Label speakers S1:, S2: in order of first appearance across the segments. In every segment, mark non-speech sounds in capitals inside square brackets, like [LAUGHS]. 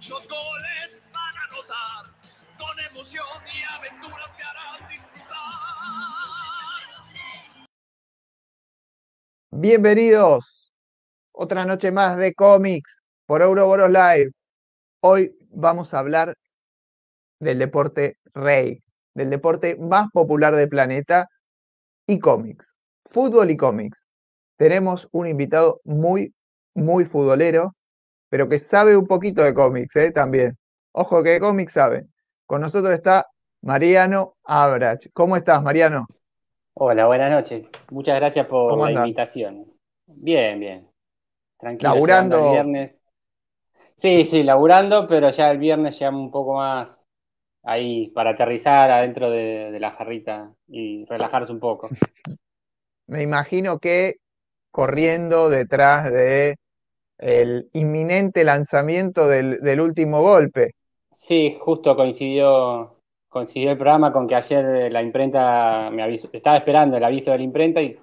S1: muchos goles van a anotar, con emoción y aventuras que harán disfrutar.
S2: Bienvenidos. Otra noche más de cómics por Ouroboros Live. Hoy vamos a hablar del deporte rey, del deporte más popular del planeta y cómics. Fútbol y cómics. Tenemos un invitado muy, muy futbolero, pero que sabe un poquito de cómics ¿eh? también. Ojo que de cómics sabe. Con nosotros está Mariano Abrach. ¿Cómo estás, Mariano?
S3: Hola, buenas noches. Muchas gracias por
S2: ¿Cómo
S3: la
S2: andás?
S3: invitación. Bien, bien. Tranquilo.
S2: ¿Laburando?
S3: el viernes. Sí, sí, laburando, pero ya el viernes llegamos un poco más ahí para aterrizar adentro de, de la jarrita y relajarse un poco. [LAUGHS]
S2: Me imagino que corriendo detrás de el inminente lanzamiento del, último golpe.
S3: Sí, justo coincidió, coincidió el programa con que ayer eh, la imprenta me avisó, estaba esperando el aviso de la imprenta y,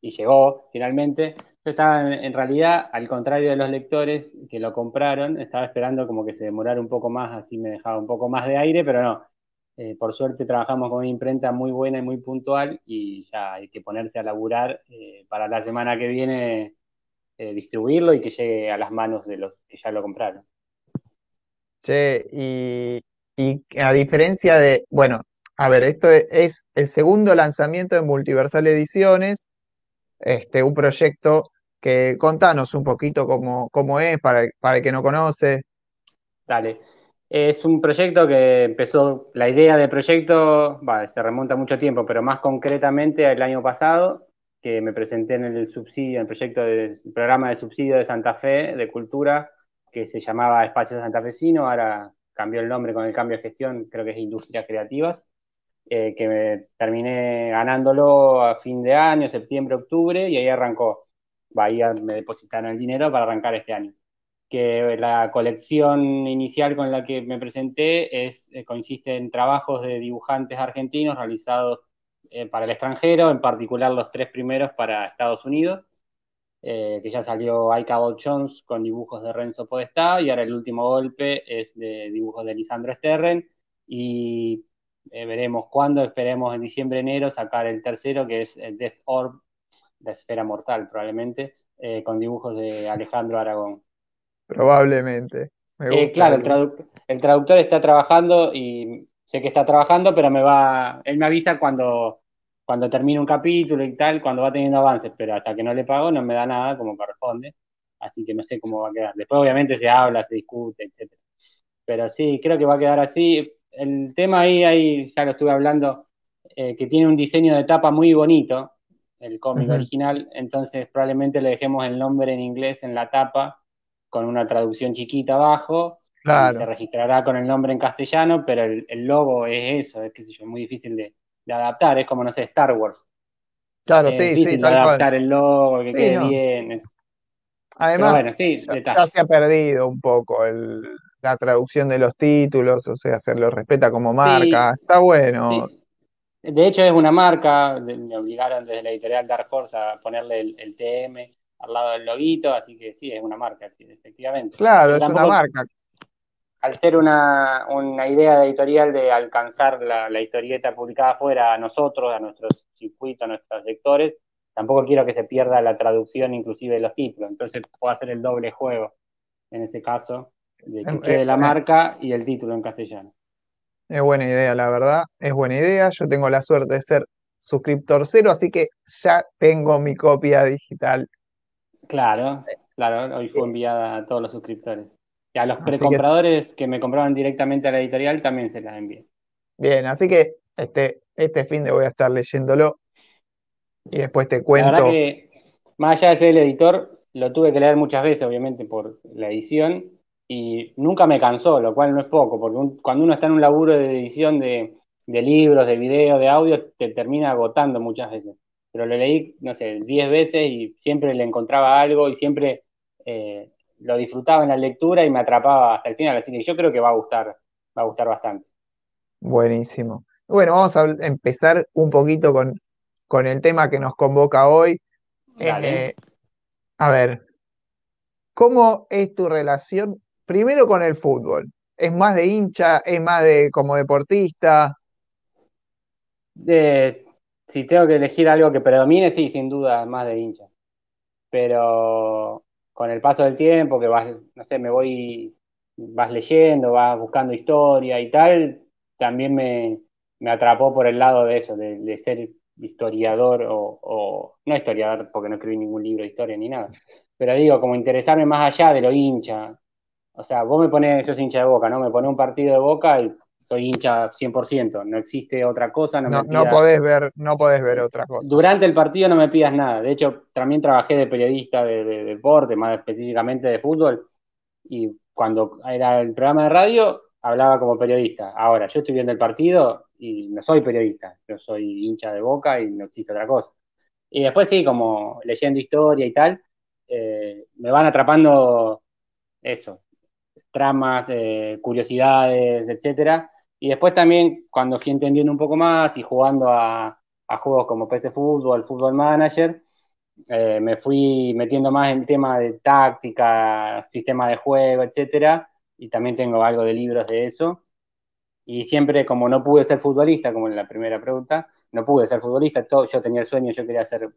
S3: y llegó finalmente. Yo estaba en, en realidad, al contrario de los lectores que lo compraron, estaba esperando como que se demorara un poco más, así me dejaba un poco más de aire, pero no. Eh, por suerte trabajamos con una imprenta muy buena y muy puntual y ya hay que ponerse a laburar eh, para la semana que viene eh, distribuirlo y que llegue a las manos de los que ya lo compraron.
S2: Che, y, y a diferencia de, bueno, a ver, esto es el segundo lanzamiento de Multiversal Ediciones, este, un proyecto que contanos un poquito cómo, cómo es para, para el que no conoce.
S3: Dale. Es un proyecto que empezó, la idea del proyecto, va, se remonta mucho tiempo, pero más concretamente el año pasado, que me presenté en el subsidio, en el proyecto de, el programa de subsidio de Santa Fe de Cultura, que se llamaba Espacio Santafesino, ahora cambió el nombre con el cambio de gestión, creo que es Industrias Creativas, eh, que me terminé ganándolo a fin de año, septiembre, octubre, y ahí arrancó. Bahía me depositaron el dinero para arrancar este año que la colección inicial con la que me presenté es, eh, consiste en trabajos de dibujantes argentinos realizados eh, para el extranjero, en particular los tres primeros para Estados Unidos, eh, que ya salió Aika Jones con dibujos de Renzo Podestá, y ahora el último golpe es de dibujos de Lisandro Sterren, y eh, veremos cuándo, esperemos en diciembre, enero, sacar el tercero, que es Death Orb, la esfera mortal probablemente, con dibujos de Alejandro Aragón.
S2: Probablemente.
S3: Eh, claro, el,
S2: el
S3: traductor está trabajando y sé que está trabajando, pero me va, él me avisa cuando, cuando termine un capítulo y tal, cuando va teniendo avances, pero hasta que no le pago no me da nada como corresponde, así que no sé cómo va a quedar. Después obviamente se habla, se discute, etcétera. Pero sí, creo que va a quedar así. El tema ahí, ahí ya lo estuve hablando, eh, que tiene un diseño de tapa muy bonito, el cómic original, entonces probablemente le dejemos el nombre en inglés en la tapa con una traducción chiquita abajo y se
S2: Claro,
S3: registrará con el nombre en castellano, pero el, el logo es eso, es qué sé yo, muy difícil de, de adaptar, es como, no sé, Star Wars.
S2: claro,
S3: Es
S2: sí, sí, tal cual.
S3: adaptar el logo, que
S2: Sí,
S3: quede
S2: no.
S3: bien.
S2: Además,
S3: bueno, sí,
S2: ya, se ha perdido un poco el- la traducción de los títulos, o sea, se lo respeta como marca.
S3: Sí,
S2: Está bueno.
S3: sí. De hecho, es una marca, me obligaron desde la editorial Dark Horse a ponerle el, el TM al lado del loguito, así que sí, es una marca, efectivamente.
S2: Claro,
S3: Pero
S2: es una marca.
S3: Al ser una, una idea de editorial de alcanzar la, la historieta publicada afuera a nosotros, a nuestros circuitos, a nuestros lectores, tampoco quiero que se pierda la traducción inclusive de los títulos, entonces puedo hacer el doble juego en ese caso, de que
S2: Es,
S3: quede
S2: es-
S3: la
S2: es-
S3: marca y el título en castellano.
S2: es buena idea, la verdad. Es buena idea. Yo tengo la suerte de ser suscriptor cero, así que ya tengo mi copia digital.
S3: Claro, claro, hoy fue enviada a todos los suscriptores. Y a los
S2: Así
S3: precompradores que me compraron directamente a la editorial también se las envié.
S2: bien, así que este, este fin de voy a estar leyéndolo y después te
S3: La verdad
S2: cuento.
S3: que, más allá de ser el editor, lo tuve que leer muchas veces, obviamente, por la edición, y nunca me cansó, lo cual no es poco, porque un- cuando uno está en un laburo de edición de, de libros, de videos, de audio, te termina agotando muchas veces. Pero lo leí, no sé, 10 veces y siempre le encontraba algo y siempre eh, lo disfrutaba en la lectura y me atrapaba hasta el final. Así que yo creo que va a gustar, va a gustar bastante.
S2: Buenísimo. Bueno, vamos a empezar un poquito con, con el tema que nos convoca hoy. Eh, a ver, ¿cómo es tu relación primero con el fútbol. ¿Es más de hincha? ¿Es más de como deportista?
S3: De, si tengo que elegir algo que predomine, sí, sin duda, más de hincha. Pero con el paso del tiempo, que vas, no sé, me voy, vas leyendo, vas buscando historia y tal, también me, me atrapó por el lado de eso, de, de ser historiador o, o, no historiador porque no escribí ningún libro de historia ni nada, pero digo, como interesarme más allá de lo hincha. O sea, vos me pones, sos hincha de boca, ¿no? Me pones un partido de boca y soy hincha 100%, no existe otra cosa. No,
S2: No,
S3: me
S2: no
S3: pidas-
S2: podés ver, no podés ver otra cosa.
S3: Durante el partido no me pidas nada. De hecho, también trabajé de periodista de, de deporte, más específicamente de fútbol. Y cuando era el programa de radio, hablaba como periodista. Ahora, yo estoy viendo el partido y no soy periodista. Yo soy hincha de boca y no existe otra cosa. Y después sí, como leyendo historia y tal, eh, me van atrapando eso, tramas, eh, curiosidades, etcétera. Y después también, cuando fui entendiendo un poco más y jugando a, juegos como PC Fútbol, Fútbol Manager, eh, me fui metiendo más en tema de táctica, sistema de juego, etcétera. Y también tengo algo de libros de eso. Y siempre, como no pude ser futbolista, como en la primera pregunta, no pude ser futbolista. Todo, yo tenía el sueño, yo quería ser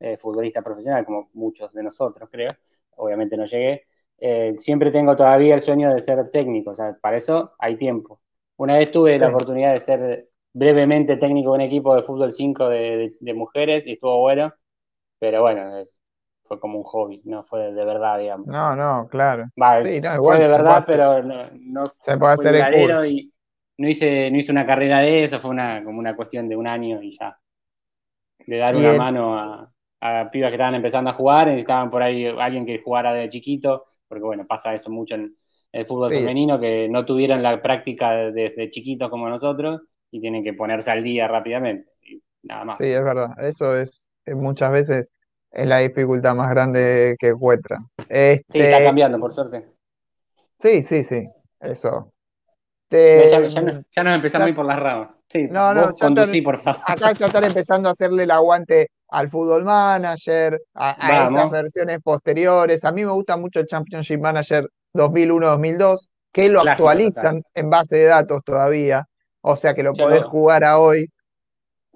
S3: eh, futbolista profesional, como muchos de nosotros, creo. Obviamente no llegué. Eh, siempre tengo todavía el sueño de ser técnico, o sea, para eso hay tiempo. Una vez tuve la oportunidad de ser brevemente técnico de un equipo de fútbol 5 de, de- de mujeres y estuvo bueno, pero bueno, es- fue como un hobby, no fue de verdad, digamos.
S2: No, no, claro.
S3: Va,
S2: Sí, no,
S3: fue
S2: igual
S3: de
S2: se
S3: verdad,
S2: puede
S3: pero no, no
S2: Se puede
S3: fue
S2: hacer el
S3: y no hice, no hice una carrera de eso, fue una, como una cuestión de un año y ya. De dar
S2: Y
S3: una mano a, a pibas que estaban empezando a jugar, necesitaban por ahí alguien que jugara de chiquito, porque bueno, pasa eso mucho en el fútbol
S2: Sí.
S3: femenino, que no tuvieron la práctica desde chiquitos como nosotros y tienen que ponerse al día rápidamente. Y nada más.
S2: Sí, es verdad. Eso es, es muchas veces es la dificultad más grande que encuentran.
S3: Sí, está
S2: Este,
S3: cambiando, por suerte.
S2: sí, sí, sí. Eso.
S3: Ya,
S2: Te-
S3: ya, ya nos, ya nos empezamos
S2: ya-
S3: a ir por las ramas. Sí,
S2: No, no,
S3: conducí,
S2: te-
S3: por favor.
S2: acá ya están empezando a hacerle el aguante al Fútbol Manager, a, a esas versiones posteriores. A mí me gusta mucho el Championship Manager 2001-2002, que lo
S3: Clásico
S2: actualizan en base de datos todavía. O sea que lo
S3: Yo
S2: podés jugar a hoy.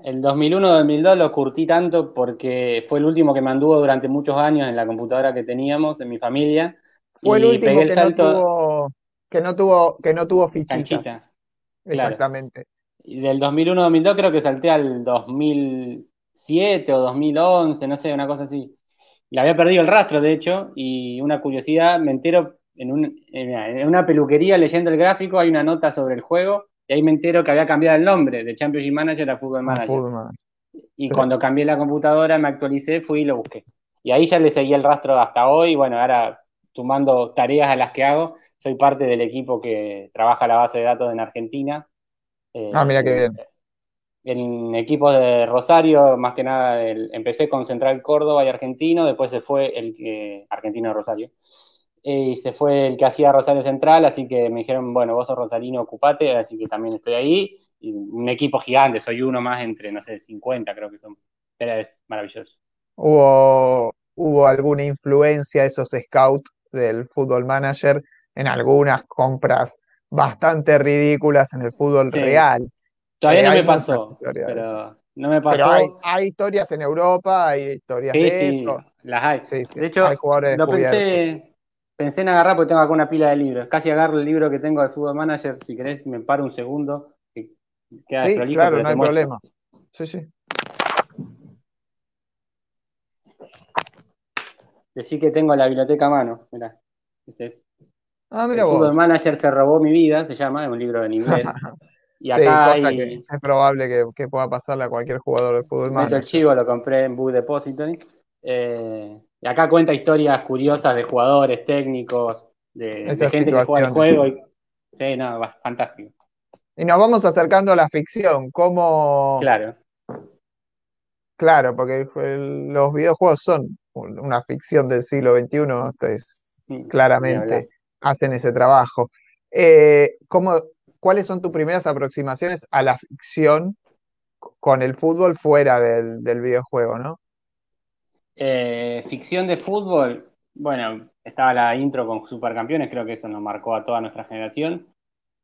S3: El 2001-2002 lo curtí tanto porque fue el último que me anduvo durante muchos años en la computadora que teníamos, en mi familia.
S2: Fue el
S3: Y
S2: último
S3: pegué el
S2: que
S3: salto-
S2: no tuvo, que no tuvo, que no tuvo fichitas.
S3: Canchita.
S2: Exactamente.
S3: Y del 2001-2002 creo que salté al 2007 o 2011, no sé, una cosa así. Le había perdido el rastro, de hecho, y una curiosidad, me entero en, un- en una peluquería leyendo el gráfico, hay una nota sobre el juego, y ahí me entero que había cambiado el nombre de Championship Manager a Football Manager.
S2: Fútbol Manager.
S3: Y
S2: Pero-
S3: cuando cambié la computadora, me actualicé, fui y lo busqué. Y ahí ya le seguí el rastro hasta hoy. Bueno, ahora sumando tareas a las que hago, soy parte del equipo que trabaja la base de datos en Argentina. Eh,
S2: Ah, mira qué bien.
S3: En equipos de Rosario, más que nada, el- empecé con Central Córdoba y Argentino, después se fue el que, Argentino de Rosario, eh, y se fue el que hacía Rosario Central, así que me dijeron, bueno, vos sos rosarino, ocupate, así que también estoy ahí. Y un equipo gigante, soy uno más entre, no sé, 50 creo que son. Pero es maravilloso.
S2: ¿Hubo, hubo alguna influencia esos scouts del Fútbol Manager en algunas compras bastante ridículas en el fútbol
S3: Sí.
S2: real?
S3: Todavía
S2: Eh,
S3: no me pasó,
S2: de
S3: pero no me
S2: Pero
S3: pasó.
S2: hay, hay historias en Europa, hay historias
S3: Sí,
S2: de
S3: sí,
S2: eso.
S3: las hay. De hecho,
S2: hay jugadores
S3: lo pensé, pensé en agarrar porque tengo acá una pila de libros. Casi agarro el libro que tengo de Fútbol Manager, si querés, me paro un segundo, que queda
S2: Sí, claro, no hay
S3: muestro.
S2: problema. Sí, sí.
S3: Decí que tengo la biblioteca a mano. Mirá, este es.
S2: Ah,
S3: El
S2: mira
S3: Fútbol
S2: vos.
S3: Manager se robó mi vida, se llama, es un libro en inglés. [LAUGHS] Y acá hay,
S2: que es probable que, que pueda pasarle a cualquier jugador de fútbol
S3: meto el chivo, lo compré en Book Depository. Eh, y acá cuenta historias curiosas de jugadores, técnicos, de, gente que juega el juego. Y, sí, no, fantástico.
S2: Y nos vamos acercando a la ficción. ¿Cómo?
S3: Claro.
S2: Claro, porque el- los videojuegos son un- una ficción del siglo XXI, entonces
S3: hablar.
S2: claramente hacen ese trabajo. Eh, ¿cómo, cuáles son tus primeras aproximaciones a la ficción con el fútbol fuera del, del videojuego, ¿no?
S3: Eh, ficción de fútbol, bueno, estaba la intro con Supercampeones, creo que eso nos marcó a toda nuestra generación.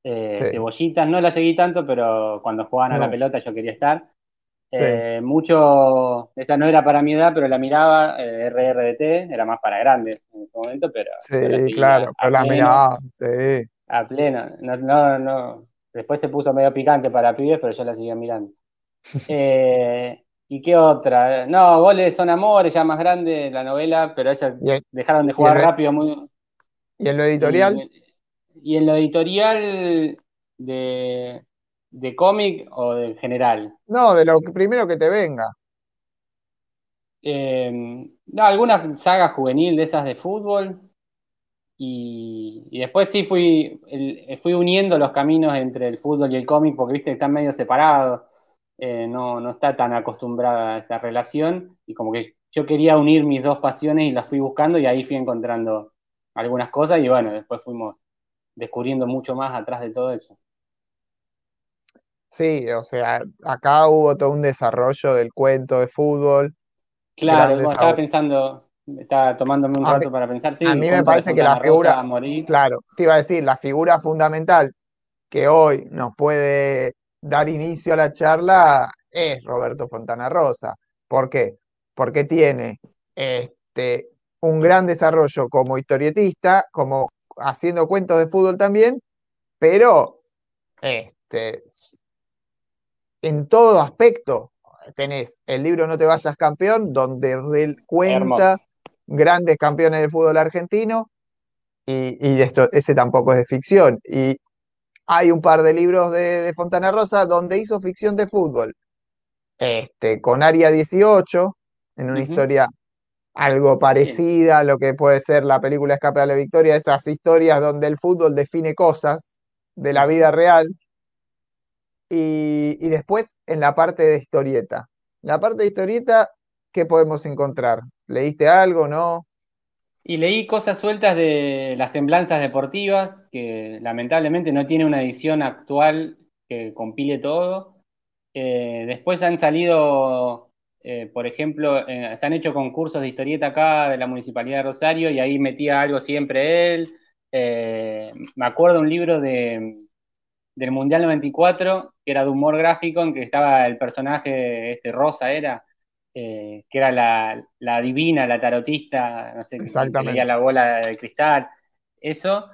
S3: Eh,
S2: Sí.
S3: Cebollitas, no la seguí tanto, pero cuando jugaban a la pelota yo quería estar.
S2: Sí.
S3: Eh, mucho, esa no era para mi edad, pero la miraba, RRDT, era más para grandes en ese momento, pero
S2: Sí, claro, pero la
S3: pleno,
S2: miraba, sí.
S3: a pleno. No, no, no. Después se puso medio picante para pibes, pero yo la seguía mirando. [LAUGHS] Eh, ¿y qué otra? No, Goles son amores, ya más grande la novela, pero esa dejaron de jugar rápido muy.
S2: y en lo editorial,
S3: Y, y en lo editorial de, de cómic o de general.
S2: no, de lo que- primero que te venga.
S3: Eh, no, alguna saga juvenil de esas de fútbol. Y, y después sí fui, el- fui uniendo los caminos entre el fútbol y el cómic, porque viste que están medio separados. Eh, no, no está tan acostumbrada a esa relación. Y como que yo quería unir mis dos pasiones y las fui buscando y ahí fui encontrando algunas cosas. Y bueno, después fuimos descubriendo mucho más atrás de todo eso.
S2: Sí, o sea, acá hubo todo un desarrollo del cuento de fútbol,
S3: Claro, bueno, estaba pensando, estaba tomándome un
S2: A mí,
S3: rato para pensar,
S2: a
S3: sí,
S2: mí me parece que la figura,
S3: a morir.
S2: claro, te iba a decir, la figura fundamental que hoy nos puede dar inicio a la charla es Roberto Fontana Rosa. ¿Por qué? Porque tiene este, un gran desarrollo como historietista, como haciendo cuentos de fútbol también, pero este, en todo aspecto tenés el libro No te vayas campeón, donde cuenta grandes campeones del fútbol argentino, y, y esto, ese tampoco es de ficción. Y hay un par de libros de, de Fontana Rosa donde hizo ficción de fútbol, este, con Área 18, en una historia algo parecida a lo que puede ser la película Escape a la Victoria, esas historias donde el fútbol define cosas de la vida real. Y, y después en la parte de historieta. La parte de historieta, ¿qué podemos encontrar? ¿Leíste algo, no?
S3: Y leí cosas sueltas de las semblanzas deportivas, que lamentablemente no tiene una edición actual que compile todo. Eh, después han salido, eh, por ejemplo, eh, se han hecho concursos de historieta acá de la Municipalidad de Rosario y ahí metía algo siempre él. Me acuerdo un libro de, del Mundial 94, que era de humor gráfico, en que estaba el personaje, este Rosa era, eh, que era la, la divina, la tarotista, no sé, que, que leía la bola de cristal, eso.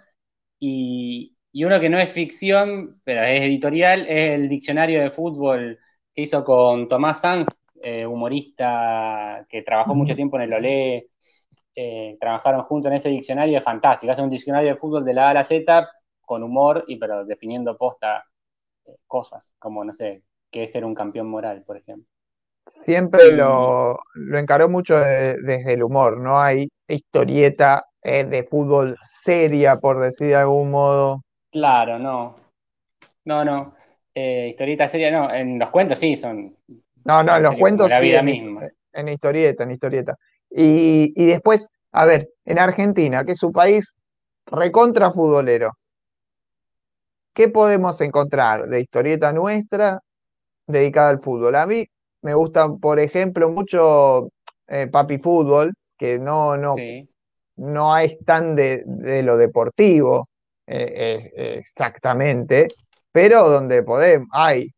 S3: Y, y uno que no es ficción, pero es editorial, es el diccionario de fútbol que hizo con Tomás Sanz, eh, humorista que trabajó mucho tiempo en el Olé. eh, trabajaron juntos en ese diccionario, es fantástico. Hace un diccionario de fútbol de la A a la Z con humor, y pero definiendo posta cosas, como, no sé, qué es ser un campeón moral, por ejemplo.
S2: Siempre lo, lo encaró mucho de- desde el humor, no hay historieta eh, de fútbol seria, por decir de algún modo.
S3: claro, no, no, no. Eh, historieta seria, no, en los cuentos sí, son
S2: No, no, en
S3: en
S2: los
S3: serio,
S2: cuentos
S3: la vida
S2: en,
S3: misma.
S2: en historieta, en historieta. Y, y después, a ver, en Argentina, que es un país recontra futbolero, ¿qué podemos encontrar de historieta nuestra dedicada al fútbol? A mí me gusta, por ejemplo, mucho eh, Papi Fútbol, que no, no,
S3: Sí,
S2: no es tan de, de lo deportivo eh, eh, exactamente, pero donde podemos, hay,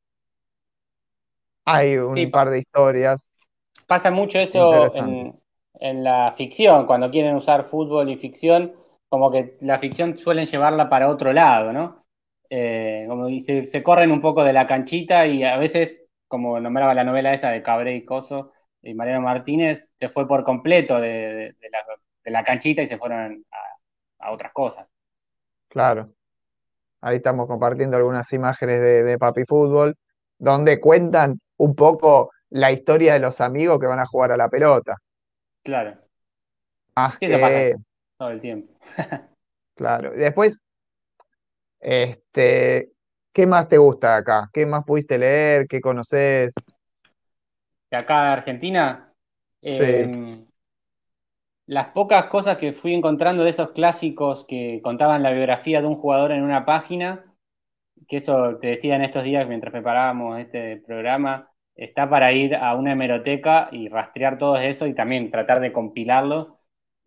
S2: hay un
S3: pa-
S2: par de historias
S3: pasa mucho eso en, en la ficción, cuando quieren usar fútbol y ficción, como que la ficción suelen llevarla para otro lado, ¿no? Eh, como y se, se corren un poco de la canchita y a veces, como nombraba la novela esa de Cabré y Coso y Mariano Martínez, se fue por completo de, de- de la, de la canchita y se fueron a, a otras cosas.
S2: Claro, ahí estamos compartiendo algunas imágenes de, Papi Fútbol, donde cuentan un poco la historia de los amigos que van a jugar a la pelota.
S3: Claro,
S2: Más
S3: sí, eso pasa
S2: que,
S3: todo el tiempo. [LAUGHS]
S2: claro. Y Después, este, ¿qué más te gusta acá? ¿Qué más pudiste leer? ¿Qué conoces?
S3: De acá de Argentina,
S2: Sí,
S3: eh, las pocas cosas que fui encontrando de esos clásicos que contaban la biografía de un jugador en una página, que eso te decía en estos días mientras preparábamos este programa, está para ir a una hemeroteca y rastrear todo eso y también tratar de compilarlo.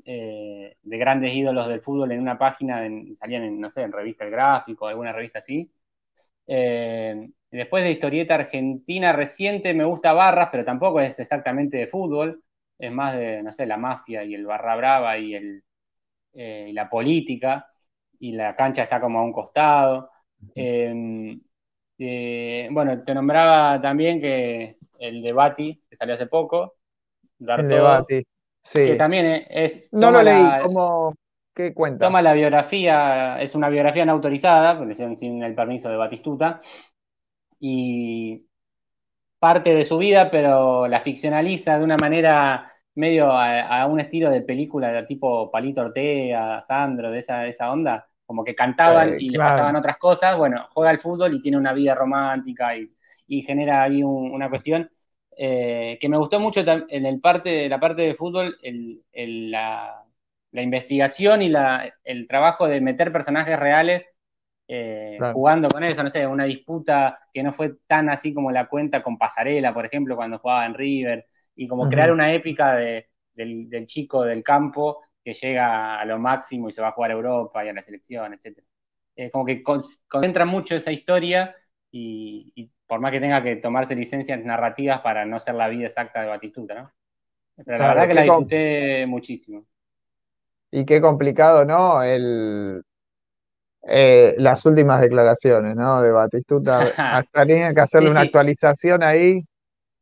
S3: eh, de grandes ídolos del fútbol en una página, salían en, no sé, en revista El Gráfico, alguna revista así. Eh, después de historieta argentina reciente, me gusta Barras, pero tampoco es exactamente de fútbol, es más de, no sé, la mafia y el barra brava y, el, eh, y la política, y la cancha está como a un costado. Em, bueno, te nombraba también que el debate que salió hace poco,
S2: el debate, sí.
S3: Que también es.
S2: No lo leí, ¿cómo, ¿qué cuenta?
S3: Toma la biografía, es una biografía no autorizada, porque sin el permiso de Batistuta, y parte de su vida, pero la ficcionaliza de una manera medio a, un estilo de película de tipo Palito Ortega, Sandro, de esa, esa onda, como que cantaban y le pasaban otras cosas, bueno, juega al fútbol y tiene una vida romántica y, genera ahí una cuestión eh, que me gustó mucho en el parte, la parte de fútbol, la, investigación y el trabajo de meter personajes reales eh, jugando con eso, no sé, una disputa que no fue tan así como la cuenta con Pasarela, por ejemplo, cuando jugaba en River, y como crear una épica del, chico del campo que llega a lo máximo y se va a jugar a Europa y a la selección, etc. Es como que concentra mucho esa historia y, por más que tenga que tomarse licencias narrativas para no ser la vida exacta de Batistuta, ¿no? Pero la verdad que la disfruté muchísimo.
S2: Y qué complicado, ¿no? El, eh, las últimas declaraciones, ¿no? De Batistuta. [LAUGHS] Hasta tenía que hacerle una actualización ahí.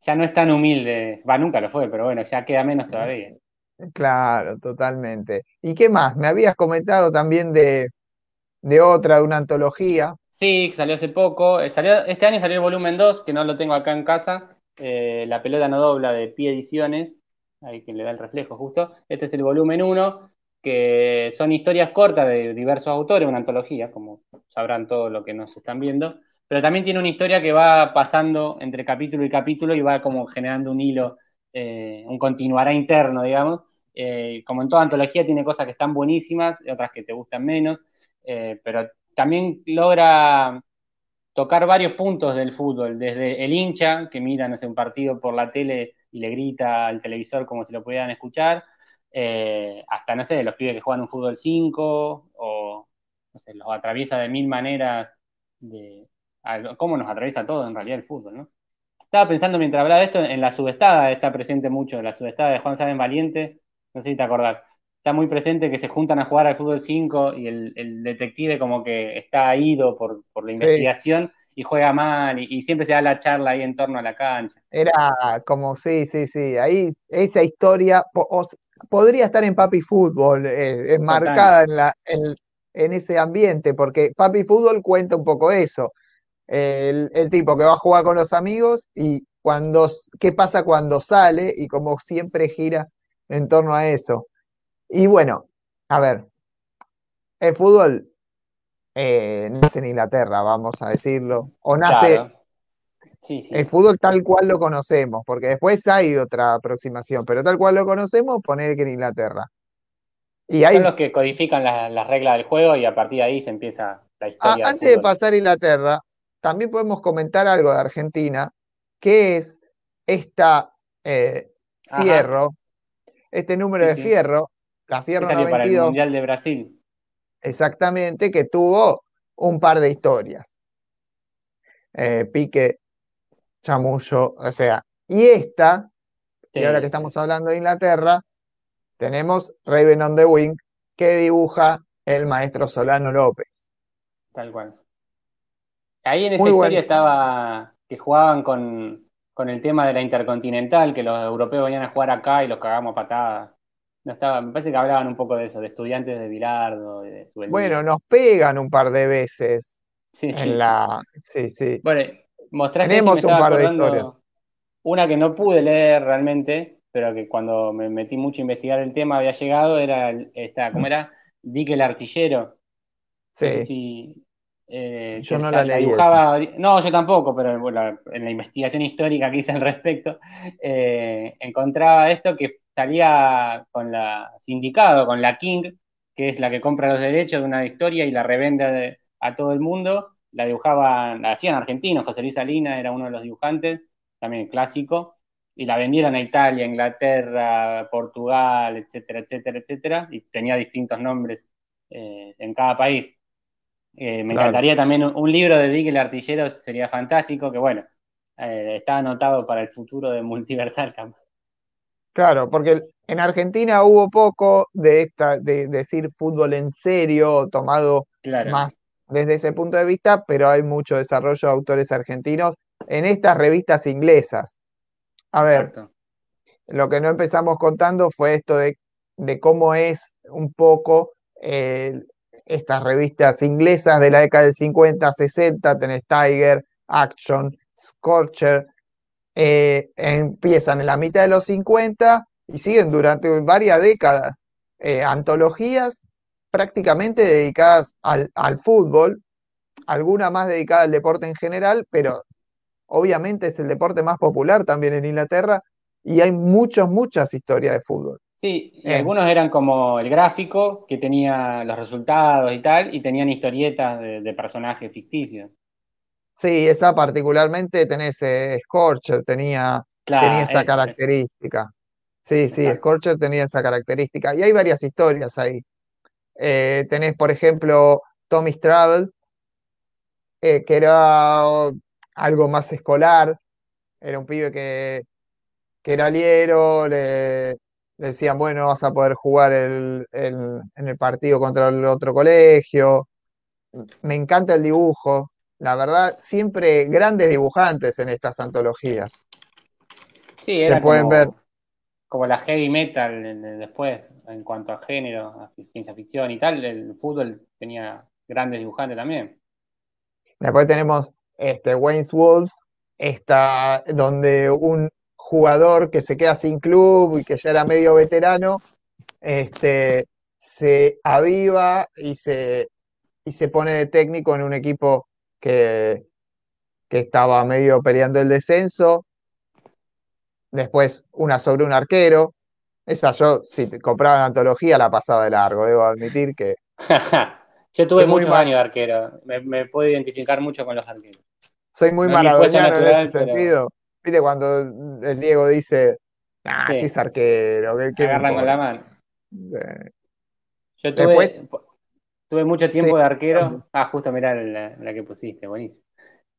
S3: Ya no es tan humilde, va, nunca lo fue, pero bueno, ya queda menos todavía.
S2: Claro, totalmente. ¿Y qué más? Me habías comentado también de, de otra, de una antología.
S3: Sí, salió hace poco. Eh, salió, este año salió el volumen 2, que no lo tengo acá en casa. Eh, la pelota no dobla de Pie Ediciones, ahí que le da el reflejo justo. Este es el volumen 1, que son historias cortas de diversos autores, una antología, como sabrán todos lo que nos están viendo. Pero también tiene una historia que va pasando entre capítulo y capítulo y va como generando un hilo, eh, un continuará interno, digamos. como en toda antología, tiene cosas que están buenísimas, y otras que te gustan menos, pero también logra tocar varios puntos del fútbol, desde el hincha que mira no un partido por la tele y le grita al televisor como si lo pudieran escuchar, eh, hasta, no sé, los pibes que juegan un fútbol 5 o, no sé, los atraviesa de mil maneras, de cómo nos atraviesa todo en realidad el fútbol, ¿no? Estaba pensando mientras hablaba de esto en la subestada, está presente mucho, la subestada de Juan Sáenz Valiente, no sé si te acordás está muy presente que se juntan a jugar al fútbol 5 y el, detective como que está ido por, la investigación y juega mal y, siempre se da la charla ahí en torno a la cancha.
S2: Era como, sí, sí, sí, ahí esa historia podría estar en Papi Fútbol, eh, enmarcada en, la, en, ese ambiente, porque Papi Fútbol cuenta un poco eso. El, el, tipo que va a jugar con los amigos y cuando, qué pasa cuando sale y como siempre gira en torno a eso. Y bueno, a ver, el fútbol eh, nace en Inglaterra, vamos a decirlo, o nace el fútbol tal cual lo conocemos, porque después hay otra aproximación, pero tal cual lo conocemos, poner que en Inglaterra.
S3: Y hay... Son los que codifican las reglas del juego y a partir de ahí se empieza la historia.
S2: antes de pasar a Inglaterra, también podemos comentar algo de Argentina, que es esta eh, Fierro, este número de Fierro, la Fierro
S3: para el Mundial de Brasil.
S2: Exactamente, que tuvo un par de historias. Eh, Pique, Chamullo, o sea, y esta, y ahora que estamos hablando de Inglaterra, tenemos Raven on the Wing, que dibuja el maestro Solano López.
S3: Tal cual. Ahí en esa historia estaba que jugaban con, con, el tema de la intercontinental, que los europeos venían a jugar acá y los cagamos patadas. No estaba, me parece que hablaban un poco de eso, de estudiantes de Bilardo. De
S2: bueno, nos pegan un par de veces. Sí, en sí. la. Sí, sí.
S3: Bueno, mostraste Tenemos un par de historias. Una que no pude leer realmente, pero que cuando me metí mucho a investigar el tema había llegado, era esta, ¿cómo era? Dick el artillero.
S2: Sí.
S3: Eh, yo no la, leí. Dibujaba, no, yo tampoco, pero en la investigación histórica que hice al respecto, eh, encontraba esto que salía con la sindicado, con la King, que es la que compra los derechos de una historia y la revende a todo el mundo. La dibujaban, la hacían argentinos, José Luis Salina era uno de los dibujantes, también clásico. y la vendieron a Italia, Inglaterra, Portugal, etcétera, etcétera, etcétera, y tenía distintos nombres eh, en cada país. Eh, me
S2: Claro.
S3: encantaría también un, un libro de Dick el Artillero, sería fantástico, que bueno, eh, está anotado para el futuro de Multiversal.
S2: Claro, porque en Argentina hubo poco de esta, de decir fútbol en serio, tomado
S3: Claro,
S2: más desde ese punto de vista, pero hay mucho desarrollo de autores argentinos en estas revistas inglesas. A ver,
S3: exacto.
S2: lo que no empezamos contando fue esto de, de cómo es un poco eh, estas revistas inglesas de la década del 50, 60, tenés Tiger, Action, Scorcher, eh, empiezan en la mitad de los 50 y siguen durante varias décadas. eh, antologías prácticamente dedicadas al, al fútbol, alguna más dedicada al deporte en general, pero obviamente es el deporte más popular también en Inglaterra y hay muchas, muchas historias de fútbol.
S3: Sí,
S2: Eh.
S3: algunos eran como el gráfico que tenía los resultados y tal, y tenían historietas de, de personajes ficticios.
S2: Sí, esa particularmente tenés eh, Scorcher, tenía,
S3: Claro,
S2: tenía esa característica. Sí, sí,
S3: Exacto.
S2: Scorcher tenía esa característica. Y hay varias historias ahí. Eh, tenés, por ejemplo, Tommy's Travel, eh, que era algo más escolar. Era un pibe que, que era liero, le, le decían, bueno, vas a poder jugar el, el- en el partido contra el otro colegio. Me encanta el dibujo. La verdad, siempre grandes dibujantes en estas antologías.
S3: Sí,
S2: Se pueden
S3: como,
S2: ver.
S3: Como la heavy metal después, en cuanto a género, a ciencia ficción y tal, el fútbol tenía grandes dibujantes también.
S2: Después tenemos este, Wayne's Wolves, esta, donde un jugador que se queda sin club y que ya era medio veterano, este, se aviva y se, y se pone de técnico en un equipo que, que estaba medio peleando el descenso. Después una sobre un arquero. Esa yo, si compraba la antología, la pasaba de largo, debo admitir que [LAUGHS]
S3: Yo tuve muchos
S2: mal.
S3: años de arquero, me, me puedo identificar mucho con los arqueros.
S2: soy muy
S3: No
S2: en ese
S3: pero-
S2: sentido. ¿Viste cuando el Diego dice, ah,
S3: Sí.
S2: es arquero, ¿qué,
S3: Agarran con la
S2: importa?"
S3: mano.
S2: Eh,
S3: Yo tuve,
S2: Después-
S3: tuve mucho tiempo
S2: Sí.
S3: de arquero. Ah, justo mirá la, la que pusiste, buenísimo.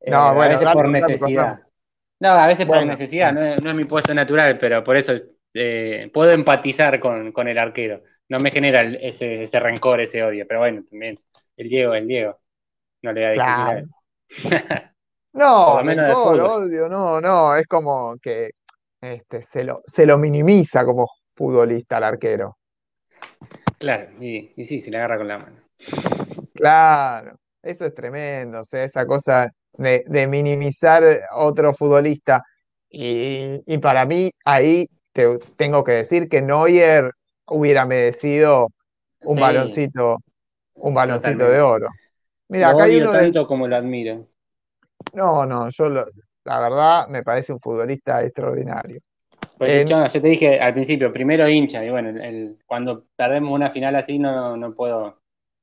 S3: Eh,
S2: No,
S3: a
S2: bueno,
S3: veces por necesidad. No, a veces por necesidad, no es, no es mi puesto natural, pero por eso eh, puedo empatizar con, con el arquero. No me genera ese, ese rencor, ese odio, pero bueno, también el Diego, el Diego. No le voy a discutir a él.
S2: No,
S3: Por menos
S2: rencor, odio, no, no, es como que este, se lo, se lo minimiza como futbolista al arquero.
S3: Claro, y, y sí, se le agarra con la mano.
S2: Claro, eso es tremendo, o sea, esa cosa de, de minimizar otro futbolista. Y, y para mí, ahí te- tengo que decir que Neuer hubiera merecido un
S3: Sí.
S2: baloncito, un baloncito
S3: Totalmente.
S2: de oro. Mira, acá hay uno
S3: tanto como lo admiro.
S2: No, no, yo lo- la verdad me parece un futbolista extraordinario.
S3: Pues yo, yo te dije al principio, primero hincha, y bueno, el- el- cuando perdemos una final así no, no puedo.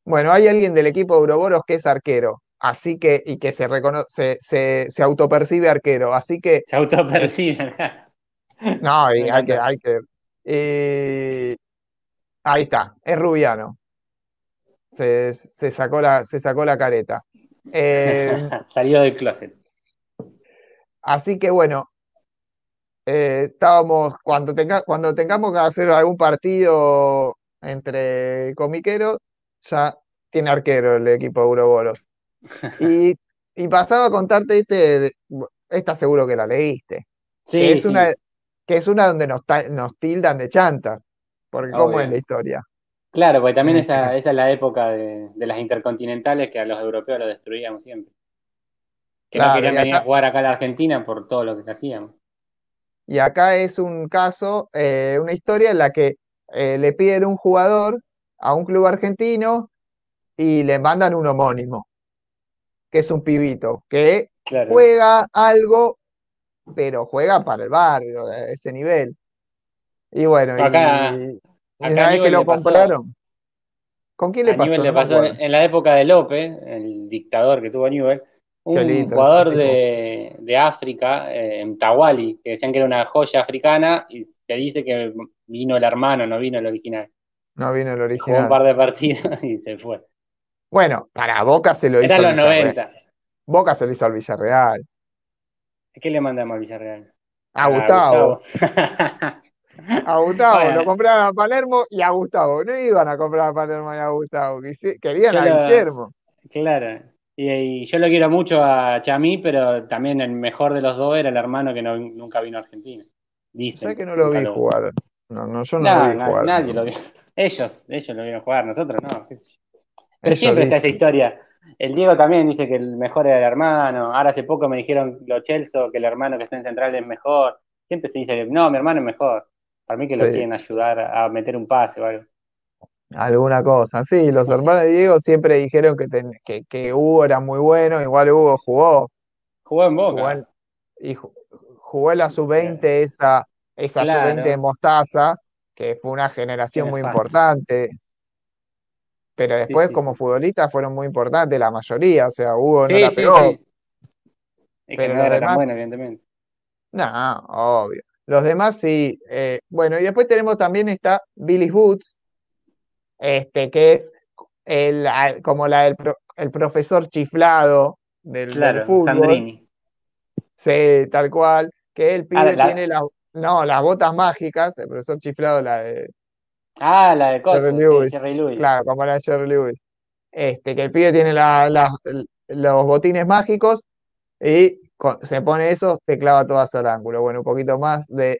S2: Bueno, hay alguien del equipo de Ouroboros que es arquero, así que, y que se reconoce, se, se autopercibe arquero, así que,
S3: Se autoperciben. [LAUGHS]
S2: no, y hay que, hay que, eh, ahí está, es Rubiano. Se, se sacó la, se sacó la careta. Eh, [LAUGHS]
S3: Salió del closet.
S2: así que bueno, eh, estábamos, cuando tenga, cuando tengamos que hacer algún partido entre comiqueros, ya tiene arquero el equipo de Ouroboros. [LAUGHS] Y, y pasaba a contarte este, de- esta seguro que la leíste,
S3: Sí,
S2: que es
S3: sí.
S2: una, que es una donde nos, tildan de chantas, porque cómo
S3: Obvio.
S2: es la historia.
S3: Claro, porque también esa, esa es la época de, de las intercontinentales que a los europeos los destruíamos siempre. Que no
S2: Claro,
S3: querían
S2: y
S3: venir
S2: acá-
S3: a jugar acá a la Argentina por todo lo que hacíamos.
S2: Y acá es un caso, eh, una historia en la que eh, le piden un jugador a un club argentino y le mandan un homónimo, que es un pibito, que
S3: Claro.
S2: juega algo, pero juega para el barrio, a ese nivel. Y bueno,
S3: Acá-
S2: y
S3: acá
S2: una vez que lo
S3: pasó-
S2: compraron, ¿con quién le
S3: A
S2: pasó?
S3: Le pasó en la época de López, el dictador que tuvo Newell, Un
S2: lindo,
S3: jugador de, de África, eh, en Tawali, que decían que era una joya africana, y se dice que vino el hermano, no vino el original.
S2: No vino el
S3: Jugó un
S2: original.
S3: par de partidos [LAUGHS] y se fue.
S2: Bueno, para Boca se lo hizo
S3: Eran
S2: al
S3: los
S2: Villarreal.
S3: 90.
S2: Boca se lo hizo al Villarreal.
S3: ¿Qué le mandamos al Villarreal?
S2: A Gustavo.
S3: Gustavo. [LAUGHS]
S2: A Gustavo,
S3: Bueno.
S2: lo compraron a Palermo y a Gustavo. No iban a comprar a Palermo y a Gustavo. Querían
S3: Yo
S2: a
S3: lo-
S2: Guillermo.
S3: Claro. Y, y yo lo quiero mucho a Chamí, pero también el mejor de los dos era el hermano que no- nunca vino a Argentina. Dicen.
S2: ¿Sabes que no lo vi jugar? No, no, yo no
S3: No,
S2: lo vi jugar.
S3: nadie lo vio. Ellos, ellos lo vieron jugar, nosotros no.
S2: Ellos
S3: siempre está esa historia. El Diego también dice que el mejor era el hermano. Ahora hace poco me dijeron los Chelsea que el hermano que está en Central es mejor. Siempre se dice, no, mi hermano es mejor. Para mí que lo
S2: Sí.
S3: quieren ayudar a meter un pase o algo.
S2: Alguna cosa. Sí, los hermanos de Diego siempre dijeron que, ten- que, que Hugo era muy bueno. Igual Hugo jugó.
S3: Jugó en Boca.
S2: Jugó en, y ju- jugó en la sub-20, esa, esa
S3: Claro.
S2: sub-20 de Mostaza, que fue una generación muy importante. Pero después,
S3: sí,
S2: como futbolistas, fueron muy importantes, la mayoría. O sea, Hugo no la
S3: sí,
S2: pegó.
S3: Es que
S2: Pero
S3: no
S2: los
S3: era
S2: demás-
S3: tan bueno, evidentemente.
S2: No, obvio. Los demás sí. eh, bueno, y después tenemos también está Billy Boots, este, que es el, como la, el, pro- el profesor chiflado del, del fútbol.
S3: Sandrini.
S2: Sí, tal cual. Que el pibe
S3: Ahora, la-
S2: tiene las, no, las botas mágicas, el profesor chiflado, la de,
S3: Ah, la de Coso,
S2: Jerry
S3: sí. Jerry Lewis.
S2: claro, como la de Jerry Lewis. Este, que el pibe tiene la- la- los botines mágicos y con- se pone eso, te clava todas al ángulo. Bueno, un poquito más de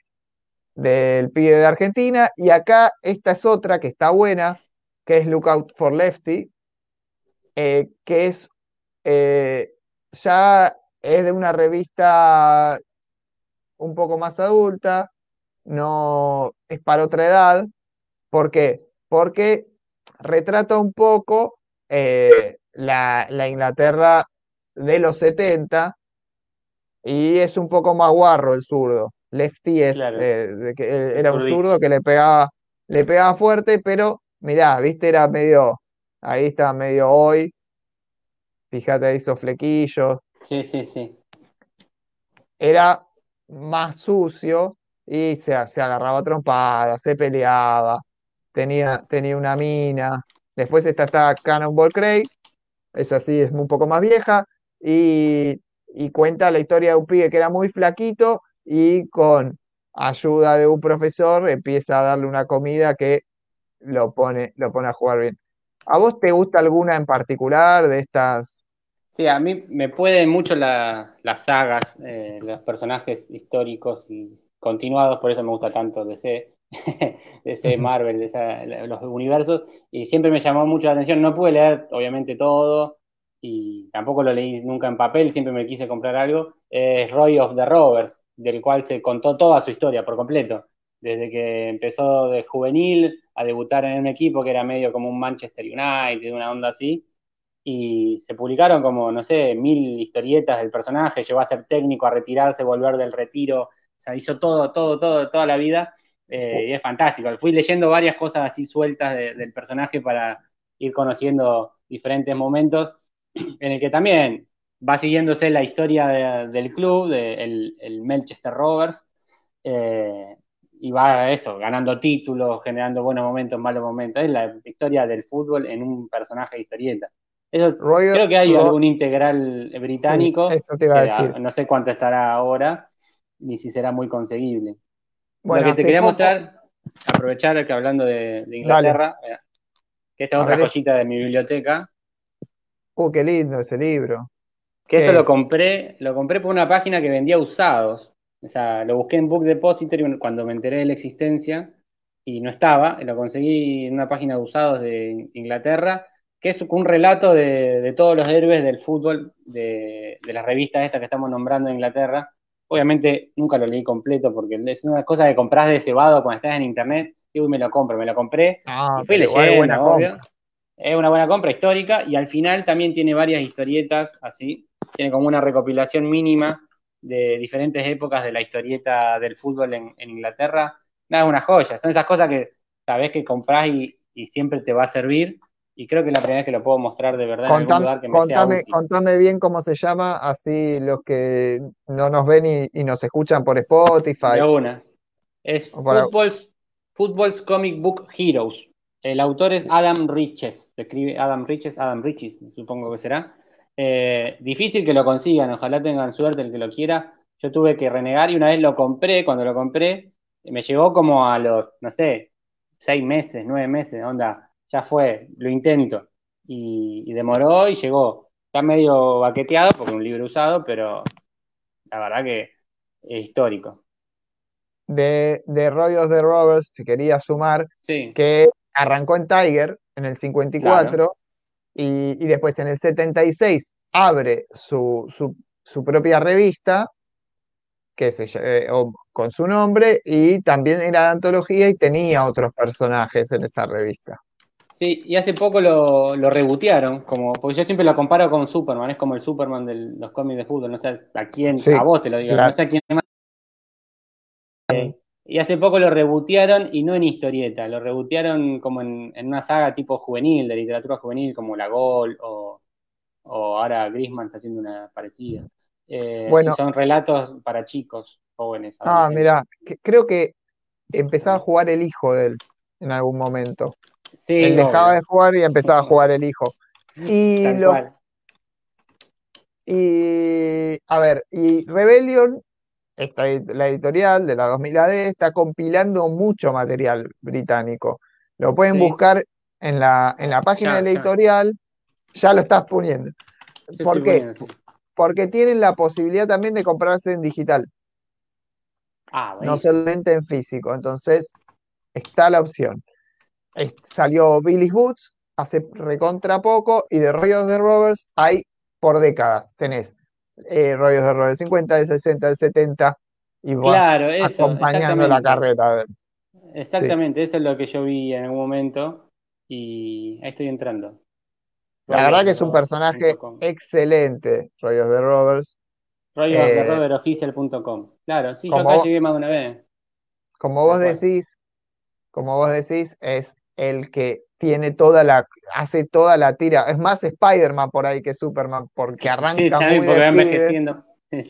S2: del pibe de Argentina. Y acá esta es otra que está buena, que es Lookout for Lefty, eh, que es eh, ya es de una revista un poco más adulta, no es para otra edad. ¿Por qué? Porque retrata un poco eh, la, la Inglaterra de los 70 y es un poco más guarro el zurdo. Lefty es,
S3: Claro.
S2: eh, eh, era un zurdo que le pegaba, le pegaba fuerte, pero mirá, viste, era medio, ahí está medio hoy, fíjate, hizo flequillos,
S3: Sí, sí, sí.
S2: era más sucio y se, se agarraba trompadas, se peleaba, tenía, tenía una mina. Después está, está Cannonball Craig, es así, es un poco más vieja, y, y cuenta la historia de un pibe que era muy flaquito y con ayuda de un profesor empieza a darle una comida que lo pone, lo pone a jugar bien. ¿A vos te gusta alguna en particular de estas?
S3: Sí, a mí me pueden mucho la- las sagas, eh, los personajes históricos y continuados, por eso me gusta tanto DC, [LAUGHS] DC,
S2: Ujú.
S3: Marvel, esa- la- los universos, y siempre me llamó mucho la atención. No pude leer, obviamente, todo, y tampoco lo leí nunca en papel, siempre me quise comprar algo. Es Roy of the Rovers, del cual se contó toda su historia por completo, desde que empezó de juvenil a debutar en un equipo que era medio como un Manchester United, una onda así y se publicaron como, no sé, mil historietas del personaje, llegó a ser técnico, a retirarse, volver del retiro, o sea, hizo todo, todo, todo, toda la vida, eh, y es fantástico. Fui leyendo varias cosas así sueltas de- del personaje para ir conociendo diferentes momentos, [CLEARS THROAT] en el que también va siguiéndose la historia de- del club, de, el, el Manchester Rovers, eh, y va eso, ganando títulos, generando buenos momentos, malos momentos. Es la historia del fútbol en un personaje de historieta. Eso creo que hay algún integral británico,
S2: Sí, eso te iba a
S3: que a-
S2: decir.
S3: no sé cuánto estará ahora, ni si será muy conseguible.
S2: Bueno,
S3: Lo que te quería
S2: poco-
S3: mostrar, aprovechar que hablando de, de Inglaterra, mira, que esta es otra joyita de mi biblioteca,
S2: Uh, qué lindo ese libro.
S3: que
S2: ¿Qué
S3: esto lo compré, lo compré por una página que vendía usados. O sea, lo busqué en Book Depository cuando me enteré de la existencia y no estaba, y lo conseguí en una página de usados de Inglaterra, que es un relato de, de todos los héroes del fútbol de, de las revistas estas que estamos nombrando en Inglaterra. Obviamente nunca lo leí completo porque es una cosa que compras de cebado cuando estás en internet, y uy, me lo compro, me lo compré
S2: Ah,
S3: y fui leyendo,
S2: buena
S3: obvio.
S2: compra.
S3: Es una buena compra histórica y al final también tiene varias historietas así. Tiene como una recopilación mínima de diferentes épocas de la historieta del fútbol en, en Inglaterra. Nada, es una joya. Son esas cosas que sabes que compras y, y siempre te va a servir y creo que es la primera vez que lo puedo mostrar de verdad en algún
S2: Contame,
S3: lugar que me sea
S2: contame,
S3: útil.
S2: contame bien cómo se llama, así los que no nos ven y, y nos escuchan por Spotify
S3: De una. Es Football's, Football's Comic Book Heroes. El autor es Adam Riches. Se escribe Adam Riches, Adam Riches, supongo que será. Eh, difícil que lo consigan, ojalá tengan suerte el que lo quiera. Yo tuve que renegar y una vez lo compré, cuando lo compré, me llegó como a los, no sé, seis meses, nueve meses, onda, ya fue, lo intento. Y, y demoró y llegó. Está medio baqueteado porque es un libro usado, pero la verdad que es histórico.
S2: de, de Royals de Rovers, te quería sumar,
S3: Sí.
S2: que arrancó en Tiger en el 54 y, y después en el 76 abre su, su, su propia revista que se, eh, con su nombre y también era de antología y tenía otros personajes en esa revista.
S3: Sí, y hace poco lo, lo rebotearon, como, porque yo siempre lo comparo con Superman, es como el Superman de los cómics de fútbol, no sé a quién,
S2: Sí,
S3: a vos te lo digo,
S2: claro.
S3: no sé a quién más. Eh, y hace poco lo rebotearon y no en historieta, lo rebotearon como en, en una saga tipo juvenil, de literatura juvenil, como La Gol o, o ahora Griezmann está haciendo una parecida. Eh,
S2: Bueno.
S3: son relatos para chicos, jóvenes.
S2: Ah, mira, creo que empezaba a jugar el hijo de él en algún momento.
S3: Sí,
S2: Él dejaba de jugar y empezaba a jugar el hijo. Y
S3: tal
S2: lo,
S3: cual.
S2: Y a ver, y Rebellion, esta, la editorial de la 2000 AD, está compilando mucho material británico. Lo pueden
S3: Sí.
S2: buscar en la, en la página
S3: Ya,
S2: de la editorial, ya lo estás poniendo.
S3: Yo
S2: ¿Por qué?
S3: poniendo, sí.
S2: Porque tienen la posibilidad también de comprarse en digital,
S3: Ah,
S2: no solamente en físico. Entonces, está la opción. Salió Billy's Boots hace recontra poco y de Rollos de Rovers hay por décadas. Tenés eh, Rollos de Rovers 50, de 60, de 70 y
S3: Claro, eso,
S2: acompañando la carrera.
S3: Exactamente, eso es lo que yo vi en algún momento y ahí estoy entrando.
S2: La verdad que es un personaje excelente, Rollos de Rovers.
S3: Rollos de
S2: eh,
S3: roveroficial.com. Claro, sí, yo acá
S2: vos-
S3: llegué más de una vez.
S2: Como vos decís, como vos decís, es el que tiene toda la, hace toda la tira. Es más Spider-Man por ahí que Superman, porque
S3: Sí,
S2: arranca
S3: también
S2: muy
S3: porque
S2: de
S3: va
S2: pibe,
S3: envejeciendo.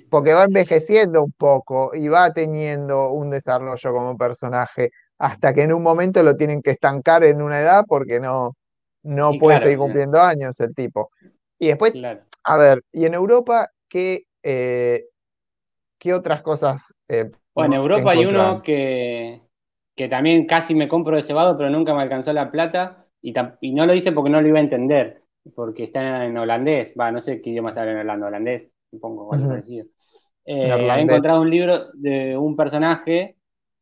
S2: porque va envejeciendo un poco y va teniendo un desarrollo como personaje, hasta que en un momento lo tienen que estancar en una edad porque no, no
S3: Y
S2: puede
S3: claro,
S2: seguir
S3: sí.
S2: cumpliendo años el tipo. Y después,
S3: Claro.
S2: a ver, y en Europa, ¿qué, eh, qué otras cosas eh,
S3: Bueno, en Europa hay uno que, que también casi me compro de cebado, pero nunca me alcanzó la plata y, no lo hice porque no lo iba a entender, porque está en holandés, va, no sé qué idioma habla en Holanda, holandés, supongo, o algo
S2: Ujú.
S3: parecido. Eh, había encontrado un libro de un personaje,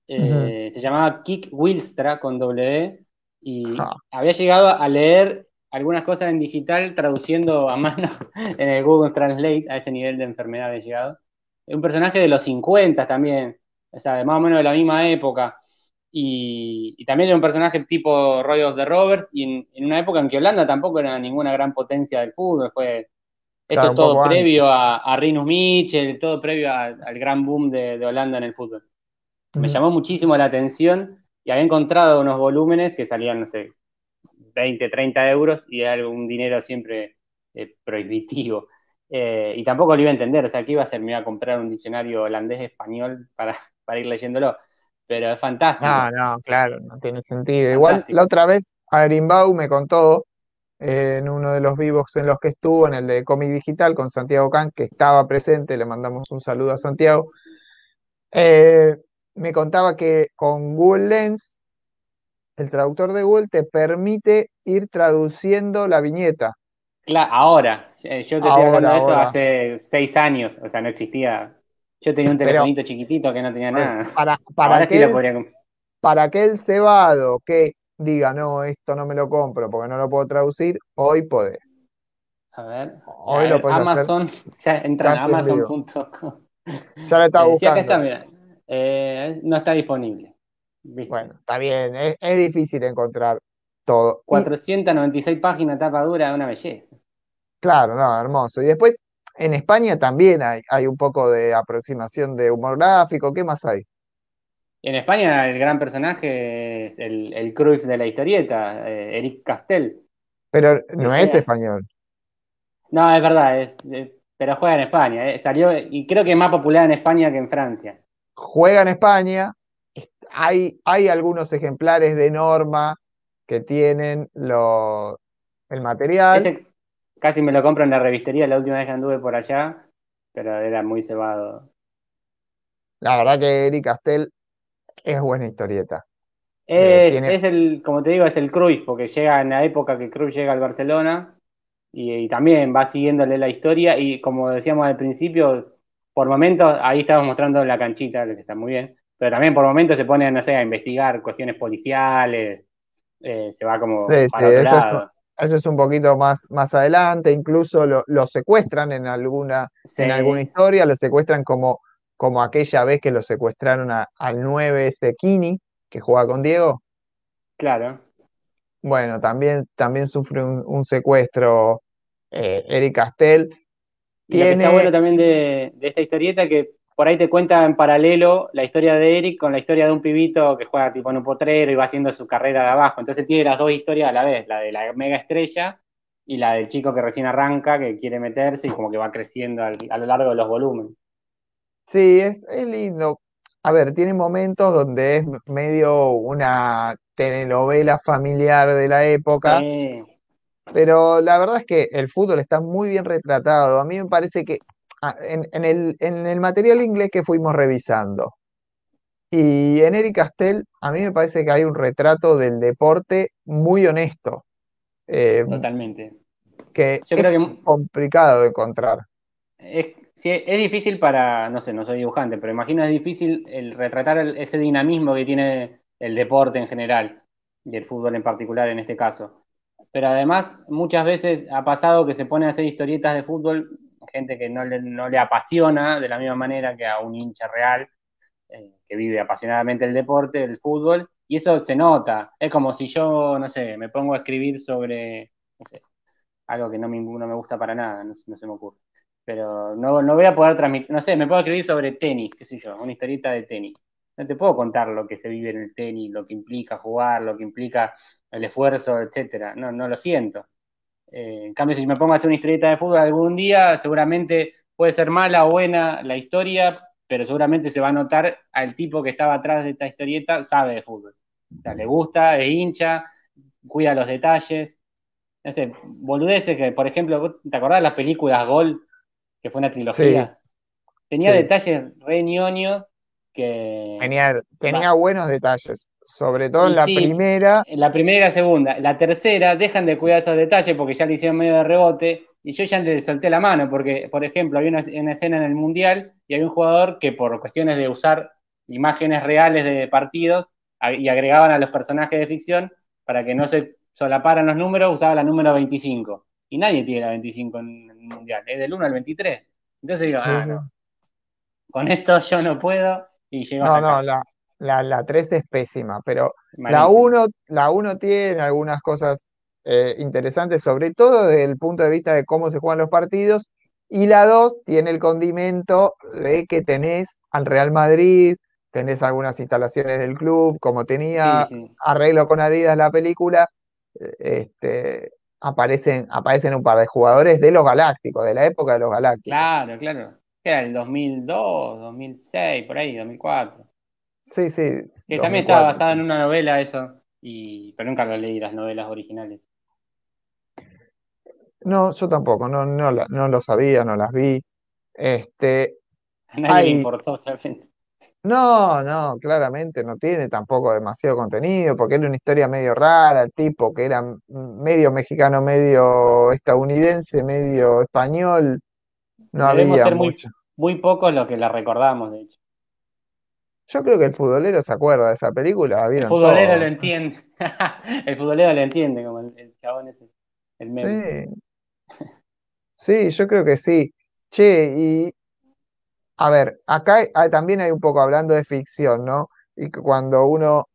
S3: eh, se llamaba Kik Wilstra con doble E, y
S2: Ah.
S3: había llegado a leer algunas cosas en digital traduciendo a mano [LAUGHS] en el Google Translate, a ese nivel de enfermedad había llegado. Un personaje de los 50 también, o sea, de más o menos de la misma época. Y, y también era un personaje tipo Roy of the Rovers, y en, en una época en que Holanda tampoco era ninguna gran potencia del fútbol, fue esto
S2: Claro,
S3: todo previo a, a Rinus Michel, todo previo a- al gran boom de, de Holanda en el fútbol. Me llamó muchísimo la atención y había encontrado unos volúmenes que salían, no sé, 20, 30 euros y era un dinero siempre eh, prohibitivo. Eh, y tampoco lo iba a entender, o sea, ¿qué iba a hacer? Me iba a comprar un diccionario holandés-español para, [LAUGHS] para ir leyéndolo. Pero es fantástico.
S2: No, no, claro, no tiene sentido. Igual la otra vez Agrimbau me contó eh, en uno de los vivos en los que estuvo, en el de Comic Digital con Santiago Can, que estaba presente, le mandamos un saludo a Santiago. eh, me contaba que con Google Lens, el traductor de Google te permite ir traduciendo la viñeta.
S3: Claro, ahora, eh, yo te estoy hablando
S2: Ahora,
S3: de esto
S2: ahora.
S3: hace seis años, o sea, no existía. Yo tenía un
S2: Pero-
S3: telefonito chiquitito que no tenía nada.
S2: Para, [LAUGHS] para
S3: Ahora sí
S2: aquel,
S3: lo podría
S2: para aquel cebado que diga, no, esto no me lo compro porque no lo puedo traducir, hoy podés.
S3: A ver.
S2: Hoy
S3: A
S2: lo podés hacer.
S3: Amazon, [LAUGHS] ya entran a
S2: casi en
S3: amazon.com.
S2: Ya lo
S3: sí, [LAUGHS] acá
S2: buscando.
S3: está, mira. Eh, no está disponible. ¿Viste?
S2: Bueno, está bien, es, es difícil encontrar todo. Y,
S3: 496 páginas, tapa dura, una belleza.
S2: claro, no, hermoso. Y después, en España también hay, hay un poco de aproximación de humor gráfico. ¿Qué más hay?
S3: En España el gran personaje es el, el Cruyff de la historieta, eh, Eric Castell.
S2: pero no es
S3: sea.
S2: español.
S3: No, es verdad, es, pero juega en España. eh, Salió, y creo que es más popular en España que en Francia.
S2: Juega en España. Hay, hay algunos ejemplares de norma que tienen lo- el material.
S3: Ese casi me lo compro en la revistería la última vez que anduve por allá, pero era muy cebado.
S2: La verdad que Eric Castell es buena historieta. Eh,
S3: Es,
S2: tiene-
S3: es el, como te digo, es el Cruyff, porque llega en la época que Cruyff llega al Barcelona y, y también va siguiéndole la historia y como decíamos al principio, por momentos, ahí estamos mostrando la canchita, que está muy bien, pero también por momentos se pone, no sé, a investigar cuestiones policiales, eh, se va como
S2: Sí,
S3: para
S2: sí,
S3: otro
S2: eso es-
S3: lado.
S2: Eso es un poquito más, más adelante, incluso lo, lo secuestran en alguna,
S3: Sí.
S2: en alguna historia, lo secuestran como, como aquella vez que lo secuestraron a- al 9 Sekini, que juega con Diego.
S3: Claro.
S2: Bueno, también, también sufre un, un secuestro eh, Eric Castell.
S3: Y lo que está
S2: Tiene-
S3: bueno también de, de esta historieta que por ahí te cuenta en paralelo la historia de Eric con la historia de un pibito que juega tipo en un potrero y va haciendo su carrera de abajo. Entonces tiene las dos historias a la vez, la de la mega estrella y la del chico que recién arranca, que quiere meterse y como que va creciendo al- a lo largo de los volúmenes.
S2: Sí, es, es lindo. A ver, tiene momentos donde es medio una telenovela familiar de la época.
S3: Sí,
S2: Pero la verdad es que el fútbol está muy bien retratado. A mí me parece que en, en el, en el material inglés que fuimos revisando y en Eric Castell, a mí me parece que hay un retrato del deporte muy honesto, eh,
S3: totalmente.
S2: que
S3: Yo
S2: es
S3: creo que
S2: complicado de encontrar.
S3: Es, sí, es difícil para, no sé, no soy dibujante, pero imagino es difícil el retratar el- ese dinamismo que tiene el deporte en general y el fútbol en particular en este caso. Pero además, muchas veces ha pasado que se pone a hacer historietas de fútbol, gente que no le, no le apasiona de la misma manera que a un hincha real, eh, que vive apasionadamente el deporte, el fútbol, y eso se nota. Es como si yo, no sé, me pongo a escribir sobre, no sé, algo que no me, no me gusta para nada, no, no se me ocurre pero no, no voy a poder transmitir, no sé, me puedo escribir sobre tenis, qué sé yo, una historieta de tenis. No te puedo contar lo que se vive en el tenis, lo que implica jugar, lo que implica el esfuerzo, etcétera. No, no lo siento. Eh, en cambio, si me pongo a hacer una historieta de fútbol algún día, seguramente puede ser mala o buena la historia, pero seguramente se va a notar al tipo que estaba atrás de esta historieta, sabe de fútbol. O sea, le gusta, es hincha, cuida los detalles. No sé, boludeces que, por ejemplo, ¿vos ¿te acordás de las películas Gol? que fue una trilogía. Tenía
S2: sí.
S3: detalles re ñoños que
S2: Tenía, tenía buenos detalles, sobre todo
S3: Y
S2: en la
S3: sí.
S2: primera.
S3: en la primera y la segunda. La tercera dejan de cuidar esos detalles porque ya le hicieron medio de rebote y yo ya le solté la mano porque, por ejemplo, había una, una escena en el Mundial y había un jugador que por cuestiones de usar imágenes reales de partidos y agregaban a los personajes de ficción para que no se solaparan los números, usaba la número 25. Y nadie tiene la 25 en el Mundial, es del 1 al 23. Entonces digo,
S2: Sí,
S3: ah, no, con esto yo no puedo y
S2: No, no, la, la, la 3 es pésima, pero la
S3: Malísimo.
S2: 1 la uno tiene algunas cosas eh, interesantes, sobre todo desde el punto de vista de cómo se juegan los partidos, y la 2 tiene el condimento de que tenés al Real Madrid, tenés algunas instalaciones del club, como tenía
S3: Sí, sí.
S2: arreglo con Adidas la película, eh, este, aparecen, aparecen un par de jugadores de los Galácticos, de la época de los Galácticos.
S3: Claro, claro. ¿Qué era el 2002, 2006, por ahí, 2004?
S2: Sí, sí.
S3: Que también
S2: 2004.
S3: estaba basado en una novela eso, y pero nunca lo leí las novelas originales.
S2: No, yo tampoco, no, no, no lo sabía, no las vi. Este,
S3: A nadie le importó realmente.
S2: no, no, claramente no tiene tampoco demasiado contenido, porque era una historia medio rara, el tipo que era medio mexicano, medio estadounidense, medio español, no
S3: Debemos
S2: había
S3: ser
S2: mucho.
S3: muy pocos los que la recordamos, de hecho.
S2: Yo creo que el futbolero se acuerda de esa película, la
S3: El futbolero lo entiende. [LAUGHS] El futbolero lo entiende, como el, el chabón ese, el meme.
S2: Sí, sí, yo creo que sí. Che, y a ver, acá hay- hay- también hay un poco hablando de ficción, ¿no? Y cuando uno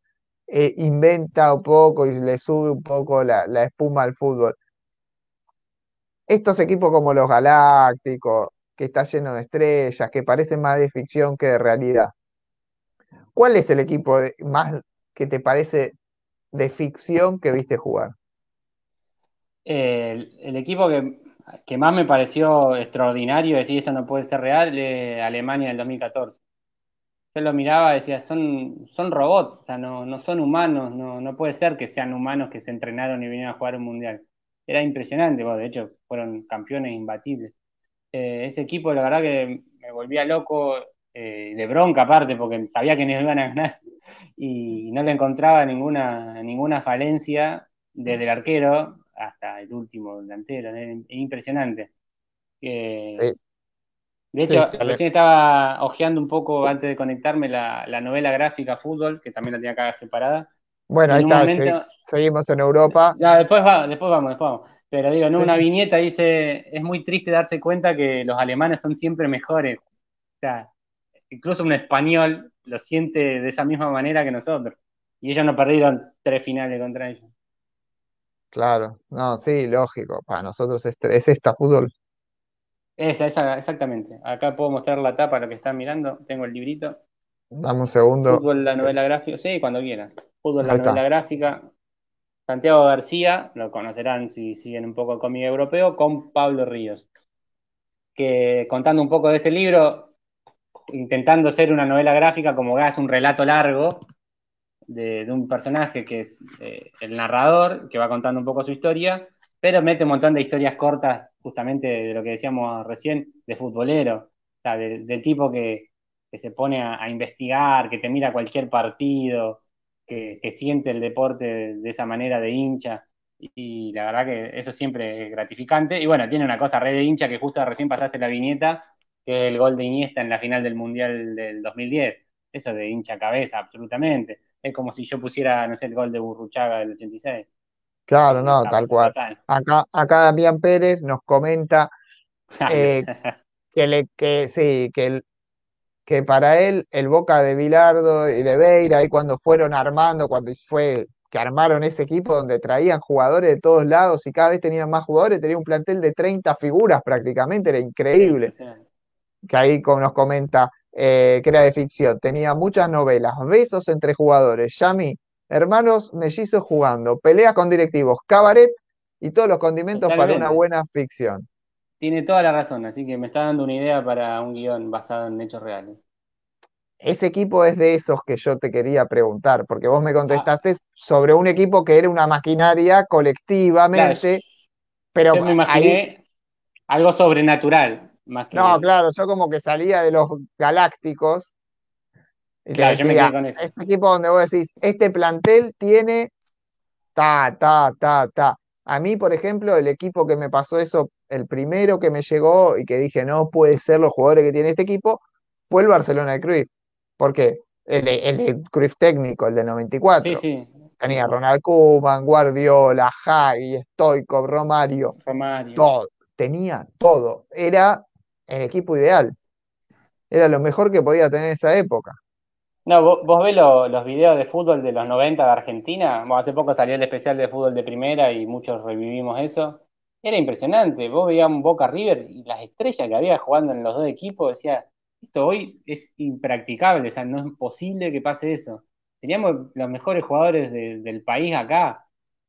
S2: eh, inventa un poco y le sube un poco la, la espuma al fútbol. Estos equipos como los Galácticos, que está lleno de estrellas, que parecen más de ficción que de realidad. ¿Cuál es el equipo más que te parece de ficción que viste jugar?
S3: El, equipo que, más me pareció extraordinario, decir esto no puede ser real, es Alemania del 2014. Yo lo miraba y decía, son, son robots, o sea, no, no son humanos, no, no puede ser que sean humanos que se entrenaron y vinieron a jugar un mundial. Era impresionante, bueno, de hecho fueron campeones imbatibles. Eh, ese equipo, la verdad que me volvía loco, eh, de bronca aparte, porque sabía que no iban a ganar y no le encontraba ninguna, ninguna falencia desde el arquero hasta el último delantero, es impresionante. Eh,
S2: Sí,
S3: de hecho,
S2: sí,
S3: recién estaba hojeando un poco antes de conectarme la, la novela gráfica Fútbol, que también la tenía acá separada.
S2: Bueno, ahí está,
S3: momento,
S2: seguimos en Europa.
S3: ya después va, después vamos, después vamos. Pero digo, en
S2: Sí,
S3: una viñeta dice, es muy triste darse cuenta que los alemanes son siempre mejores. O sea, incluso un español lo siente de esa misma manera que nosotros. Y ellos no perdieron tres finales contra ellos.
S2: claro. No, sí, lógico. Para nosotros es, es esta fútbol.
S3: Esa, esa, exactamente. Acá puedo mostrar la tapa, lo que están mirando. Tengo el librito.
S2: Dame un segundo.
S3: Fútbol, la novela gráfica. Sí, cuando quieran. Fútbol, la novela gráfica. Santiago García, lo conocerán si siguen un poco el cómic europeo, con Pablo Ríos. Que contando un poco de este libro, intentando ser una novela gráfica, como es un relato largo de, un personaje que es eh, el narrador, que va contando un poco su historia, pero mete un montón de historias cortas, justamente de lo que decíamos recién, de futbolero, o sea, de- del tipo que, se pone a investigar, que te mira cualquier partido, que, que siente el deporte de, de esa manera de hincha. Y, la verdad que eso siempre es gratificante. Y bueno, tiene una cosa re de hincha que justo recién pasaste la viñeta, que es el gol de Iniesta en la final del Mundial del 2010. Eso de hincha cabeza, absolutamente. Es como si yo pusiera, no sé, el gol de Burruchaga del 86.
S2: Claro, no, tal cual.
S3: total.
S2: Acá, acá Damián Pérez nos comenta [LAUGHS] eh, [LAUGHS] que, le, que sí, que, el- que para él el Boca de Bilardo y de Beira, ahí cuando fueron armando, cuando fue que armaron ese equipo donde traían jugadores de todos lados y cada vez tenían más jugadores, tenía un plantel de 30 figuras prácticamente, era increíble. Que ahí como nos comenta eh, que era de ficción, tenía muchas novelas, besos entre jugadores, Yami, hermanos mellizos jugando, peleas con directivos, cabaret y todos los condimentos para una buena ficción.
S3: Tiene toda la razón, así que me está dando una idea para un guion basado en hechos reales.
S2: Ese equipo es de esos que yo te quería preguntar, porque vos me
S3: Ah,
S2: contestaste sobre un equipo que era una maquinaria
S3: claro,
S2: colectivamente, pero
S3: yo me
S2: ahí,
S3: imaginé algo sobrenatural, más
S2: no, claro, yo como que salía de los galácticos y
S3: Claro, yo me quedé con eso.
S2: este equipo donde vos decís, este plantel tiene ta, ta, ta, ta. A mí, por ejemplo, el equipo que me pasó eso, el primero que me llegó y que dije, no puede ser los jugadores que tiene este equipo, fue el Barcelona de Cruyff. ¿Por qué? El de, el Cruyff técnico, el de
S3: Sí,
S2: 94.
S3: sí,
S2: Tenía
S3: tal cual.
S2: Ronald Koeman, Guardiola, Hagi, Stoichkov, Romario,
S3: Romario.
S2: todo. Tenía todo. Era el equipo ideal. Era lo mejor que podía tener esa época.
S3: No, vos, vos ves lo- los videos de fútbol de los 90 de Argentina. Bueno, hace poco salió el especial de fútbol de primera y muchos revivimos eso. Era impresionante. Vos veías un Boca River y las estrellas que había jugando en los dos equipos, decía, esto hoy es impracticable, o sea, no es posible que pase eso. Teníamos los mejores jugadores de- del país acá.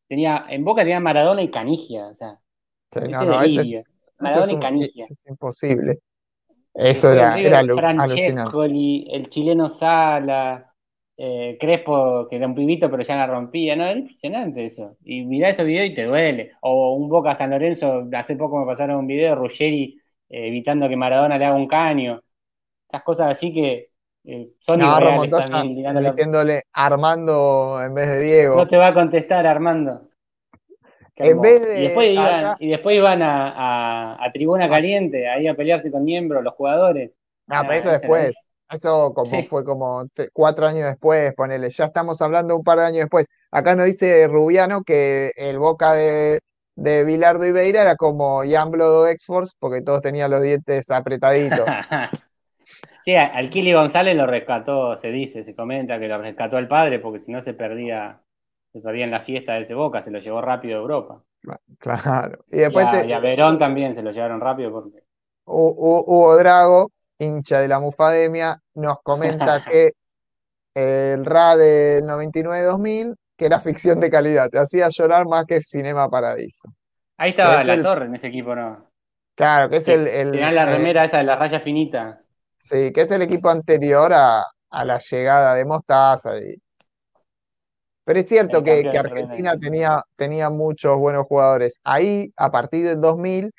S3: Tenía, en Boca tenía Maradona y Canigia, o sea,
S2: Sí, no, no, es, es
S3: Maradona y Canigia.
S2: es imposible. Eso era, era alucinante.
S3: Francescoli, el chileno Sala, eh, Crespo, que era un pibito pero ya la rompía, ¿no? Era impresionante eso. Y mirá esos videos y te duele. O un Boca San Lorenzo, hace poco me pasaron un video de Ruggeri eh, evitando que Maradona le haga un caño. Esas cosas así que eh, son irreales
S2: Montoya
S3: también,
S2: diciéndole Armando en vez de Diego.
S3: No te va a contestar, Armando.
S2: En vez
S3: hermoso. Y después
S2: de
S3: iban,
S2: acá,
S3: y después iban a, a- a Tribuna
S2: ah,
S3: Caliente, ahí a pelearse con miembros, los jugadores.
S2: no, pero
S3: Ah,
S2: eso después. Eso como
S3: Sí.
S2: fue como cuatro años después, ponele. Ya estamos hablando un par de años después. Acá nos dice Rubiano que el Boca de, de Bilardo y Beira era como Yamblo de X-Force porque todos tenían los dientes apretaditos. [LAUGHS]
S3: Sí, al Kili González lo rescató, se dice, se comenta que lo rescató el padre, porque si no se perdía, se perdía en la fiesta de ese Boca, se lo llevó rápido a Europa.
S2: Claro. Y
S3: a,
S2: te-
S3: y a Verón también se lo llevaron rápido porque.
S2: Hu- Hu- Hugo Drago, hincha de la Mufademia, nos comenta [LAUGHS] que el RA del 99-2000, que era ficción de calidad, te hacía llorar más que Cinema Paradiso.
S3: Ahí estaba
S2: es
S3: La
S2: el-
S3: Torre en ese equipo, ¿no?
S2: claro, que es
S3: Que
S2: el, el,
S3: tenía la
S2: eh,
S3: remera esa de la raya finita.
S2: sí, que es el equipo anterior a, a la llegada de Mostaza. y- Pero es cierto que, que. Argentina tenía, tenía muchos buenos jugadores. Ahí, a partir del 2000,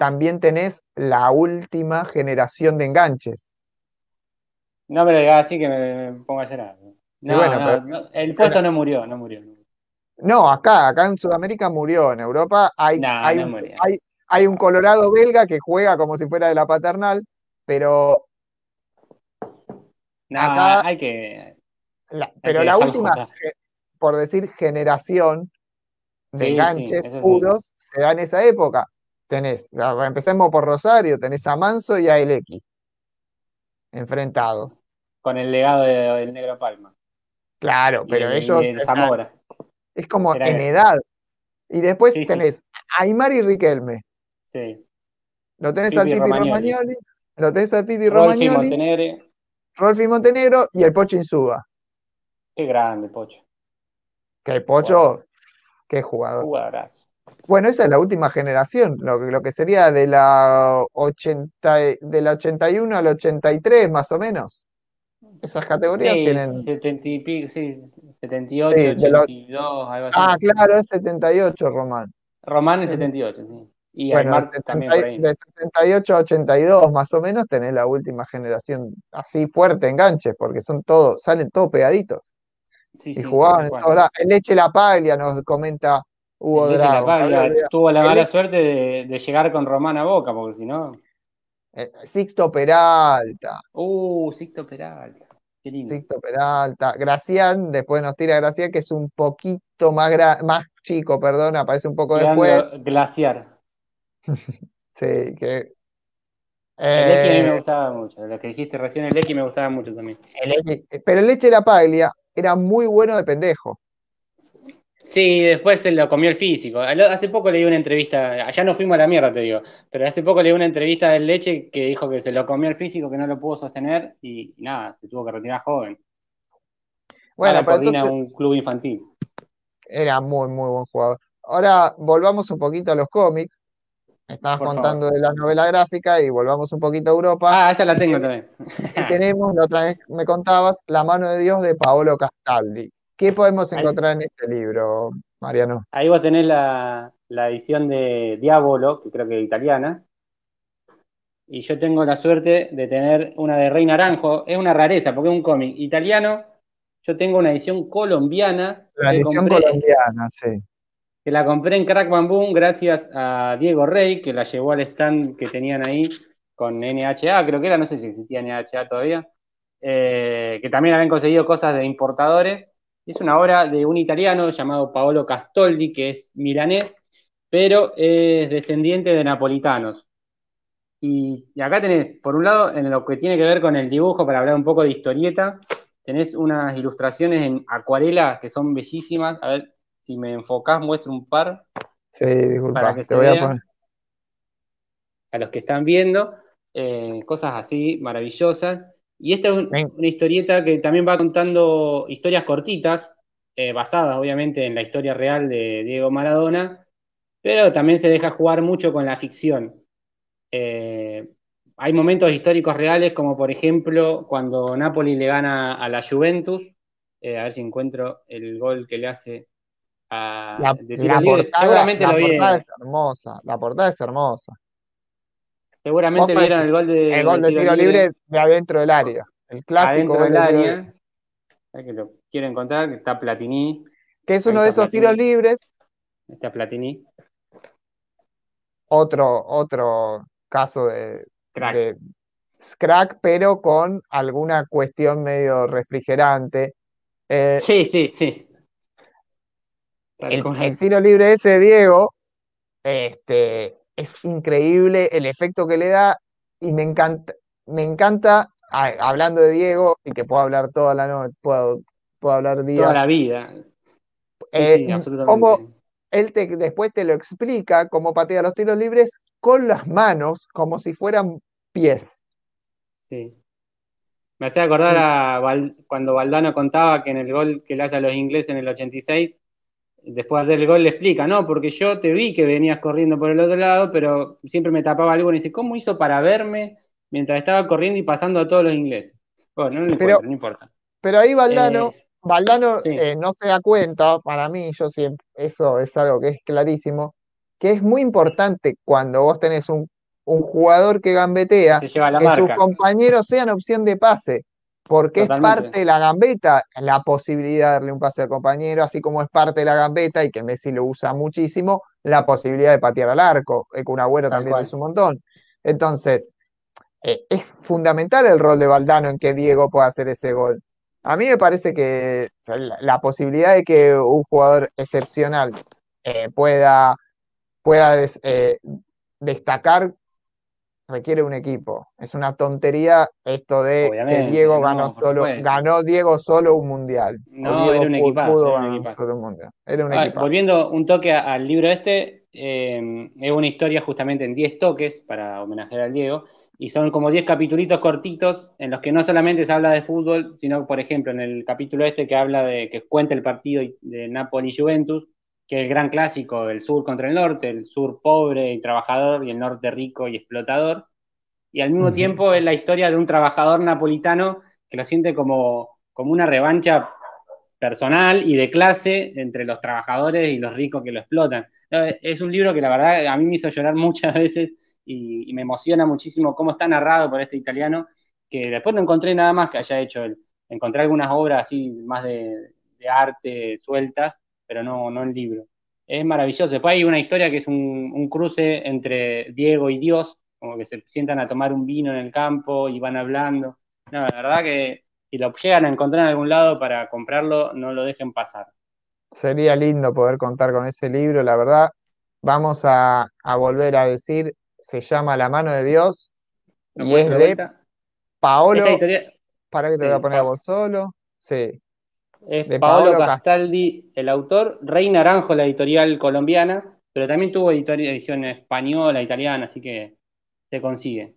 S2: también tenés la última generación de enganches.
S3: No me lo digas así que me, me pongo a llorar. No,
S2: bueno,
S3: no,
S2: pero-
S3: no, el puesto no murió, no murió.
S2: No, acá, acá en Sudamérica murió. En Europa hay, hay, hay, hay un colorado belga que juega como si fuera de la paternal, pero
S3: No,
S2: acá-
S3: hay que.
S2: la, pero
S3: que
S2: la última, por decir, generación de
S3: Sí,
S2: enganches
S3: sí.
S2: puros se da en esa época. Tenés, empecemos por Rosario, tenés a Manso y a Elequi enfrentados.
S3: Con el legado de- del Negro Palma.
S2: Claro,
S3: Y
S2: pero
S3: el- y
S2: ellos
S3: el
S2: están-
S3: Zamora.
S2: es como
S3: Era
S2: en edad. Y después
S3: Sí, sí.
S2: tenés a Aymar y Riquelme.
S3: Sí.
S2: Lo tenés al
S3: Pipi Romagnoli.
S2: Romagnoli, lo tenés al Pipi
S3: Rolfi
S2: Romagnoli,
S3: Montenegro.
S2: Rolfi Montenegro y el Pocho Insúa.
S3: Qué grande, Pocho.
S2: Que el Pocho, qué jugador.
S3: Jugadorazo.
S2: Bueno, esa es la última generación, lo, que- lo que sería de la 80, y- de la 81 al 83, más o menos. Esas categorías
S3: Sí,
S2: tienen.
S3: 70 y pico, sí, 78,
S2: Sí, de los-
S3: 82, algo así.
S2: Ah, claro, es 78, Román.
S3: Román en 78, sí. Y
S2: Bueno,
S3: Aymar
S2: de
S3: también por
S2: 70
S3: ahí.
S2: de 78 a 82, más o menos, tenés la última generación así fuerte enganches, porque son todos, salen todos pegaditos.
S3: Sí,
S2: Y
S3: sí,
S2: jugaban lados. El Leche La Paglia nos comenta Hugo
S3: La
S2: Drago. había
S3: Paglia
S2: olvidado.
S3: tuvo la mala suerte de, de llegar con Román a Boca, porque si no.
S2: eh, Sixto Peralta.
S3: Uh, Sixto Peralta. Qué lindo.
S2: Sixto Peralta. Gracián, después nos tira Gracián, que es un poquito más, gra- más chico, perdón, aparece un poco después.
S3: Glaciar. [LAUGHS]
S2: Sí, que.
S3: El X a mí me
S2: eh,
S3: gustaba mucho. Lo que dijiste recién, el X me gustaba mucho también.
S2: el Leche- pero el Leche La Paglia era muy bueno de pendejo.
S3: Sí, después se lo comió el físico. Hace poco leí una entrevista, allá no fuimos a la mierda, te digo, pero hace poco leí una entrevista del Leche que dijo que se lo comió el físico, que no lo pudo sostener y nada, se tuvo que retirar joven.
S2: Bueno,
S3: Ahora coordina
S2: entonces
S3: un club infantil.
S2: era muy, muy buen jugador. Ahora volvamos un poquito a los cómics. Estabas
S3: Por
S2: contando de la novela gráfica y volvamos un poquito a Europa.
S3: Ah, esa la tengo también.
S2: Y tenemos, la otra vez me contabas, La mano de Dios de Paolo Castaldi. ¿Qué podemos
S3: Ahí-
S2: encontrar en este libro, Mariano?
S3: Ahí vos tenés la, la edición de Diabolo, que creo que es italiana. Y yo tengo la suerte de tener una de Rey Naranjo. Es una rareza porque es un cómic italiano. Yo tengo una edición colombiana
S2: La edición
S3: compré,
S2: colombiana, sí.
S3: que la compré en Crack Bamboo gracias a Diego Rey, que la llevó al stand que tenían ahí con NHA, creo que era, no sé si existía NHA todavía, eh, que también habían conseguido cosas de importadores. Es una obra de un italiano llamado Paolo Castoldi, que es milanés, pero es descendiente de napolitanos. Y, y acá tenés, por un lado, en lo que tiene que ver con el dibujo, para hablar un poco de historieta, tenés unas ilustraciones en acuarela que son bellísimas. A ver, si me enfocás, muestro un par
S2: Sí, disculpa,
S3: para que
S2: te
S3: se
S2: voy a
S3: vea
S2: poner.
S3: a los que están viendo, eh, cosas así maravillosas. Y esta es un- una historieta que también va contando historias cortitas, eh, basadas obviamente en la historia real de Diego Maradona, pero también se deja jugar mucho con la ficción. Eh, hay momentos históricos reales, como por ejemplo cuando Napoli le gana a la Juventus, eh, a ver si encuentro el gol que le hace a,
S2: La,
S3: de
S2: la portada,
S3: Seguramente
S2: la
S3: lo
S2: portada
S3: vieron,
S2: es hermosa, la portada es hermosa.
S3: Seguramente vieron el gol de,
S2: El gol de tiro libre de adentro del área, el clásico
S3: adentro
S2: gol
S3: del área. Hay que lo quiero encontrar, que está Platini,
S2: que es uno de esos tiros libres,
S3: está Platini,
S2: otro, otro caso de,
S3: crack.
S2: de crack, pero con alguna cuestión medio refrigerante. Eh,
S3: Sí, sí, sí.
S2: El, el tiro libre ese, Diego, este, es increíble el efecto que le da y me encanta, me encanta, ah, hablando de Diego, y que puedo hablar toda la noche, puedo, puedo hablar
S3: Toda la
S2: días,
S3: vida. Sí,
S2: eh,
S3: sí,
S2: cómo
S3: absolutamente.
S2: él te, después te lo explica, cómo patea los tiros libres con las manos, como si fueran pies.
S3: Sí. Me hacía acordar a Val- cuando Valdano contaba que en el gol que le hace a los ingleses en el 86, después de hacer el gol le explica, no, porque yo te vi que venías corriendo por el otro lado, pero siempre me tapaba algo y dice, ¿cómo hizo para verme mientras estaba corriendo y pasando a todos los ingleses? Bueno, no,
S2: Pero-
S3: importa, no importa.
S2: Pero ahí Valdano,
S3: Eh,
S2: Valdano
S3: sí.
S2: eh, no se da cuenta, para mí, yo siempre, eso es algo que es clarísimo, que es muy importante cuando vos tenés un, un jugador que gambetea, que sus compañeros sean opción de pase, porque es parte de la gambeta la posibilidad de darle un pase al compañero, así como es parte de la gambeta, y que Messi lo usa muchísimo, la posibilidad de patear al arco. El Kun Agüero también lo hizo un montón. Entonces, eh, es fundamental el rol de Valdano en que Diego pueda hacer ese gol. A mí me parece que la, la posibilidad de que un jugador excepcional eh, pueda, pueda des- eh, destacar requiere un equipo. Es una tontería esto de que Diego
S3: no,
S2: ganó solo, ganó Diego solo un mundial.
S3: No,
S2: Diego
S3: era un equipazo, era un
S2: ganar
S3: equipazo.
S2: solo un mundial. Era un
S3: Ah, volviendo un toque al libro este, eh, es una historia justamente en 10 toques para homenajear al Diego, y son como 10 capitulitos cortitos en los que no solamente se habla de fútbol, sino, por ejemplo, en el capítulo este que habla de que cuenta el partido de Napoli-Juventus, que el gran clásico del sur contra el norte, el sur pobre y trabajador y el norte rico y explotador, y al mismo tiempo es la historia de un trabajador napolitano que lo siente como, como una revancha personal y de clase entre los trabajadores y los ricos que lo explotan. Es un libro que la verdad a mí me hizo llorar [LAUGHS] muchas veces y, y me emociona muchísimo cómo está narrado por este italiano, que después no encontré nada más que haya hecho él. Encontré algunas obras así más de, de arte sueltas, pero no, no el libro. Es maravilloso. Después hay una historia que es un, un cruce entre Diego y Dios, como que se sientan a tomar un vino en el campo y van hablando. No, la verdad que si lo llegan a encontrar en algún lado para comprarlo, no lo dejen pasar.
S2: Sería lindo poder contar con ese libro, la verdad. Vamos a, a volver a decir, se llama La mano de Dios
S3: ¿Lo
S2: y es
S3: de?
S2: Paolo. Para que te voy
S3: Sí,
S2: a poner a vos solo. Sí,
S3: es
S2: de
S3: Paolo
S2: Paolo Cas-
S3: Castaldi, el autor, Rey Naranjo, la editorial colombiana, pero también tuvo edición española, italiana, así que se consigue.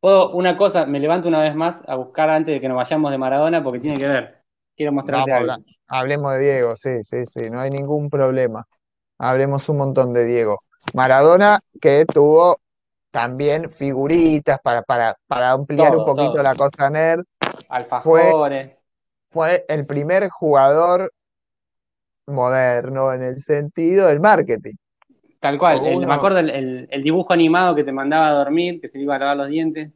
S3: Puedo, una cosa, me levanto una vez más a buscar antes de que nos vayamos de Maradona porque tiene que ver. Quiero mostrarte
S2: Vamos,
S3: algo.
S2: hablemos de Diego, sí, sí, sí, no hay ningún problema. Hablemos un montón de Diego. Maradona, que tuvo también figuritas para, para, para ampliar un poquito
S3: todo.
S2: la cosa nerd.
S3: Alfajores.
S2: Fue el primer jugador moderno en el sentido del marketing.
S3: Tal cual, el-
S2: Uno-
S3: me acuerdo el, el- el dibujo animado que te mandaba a dormir, que se le iba a lavar los dientes.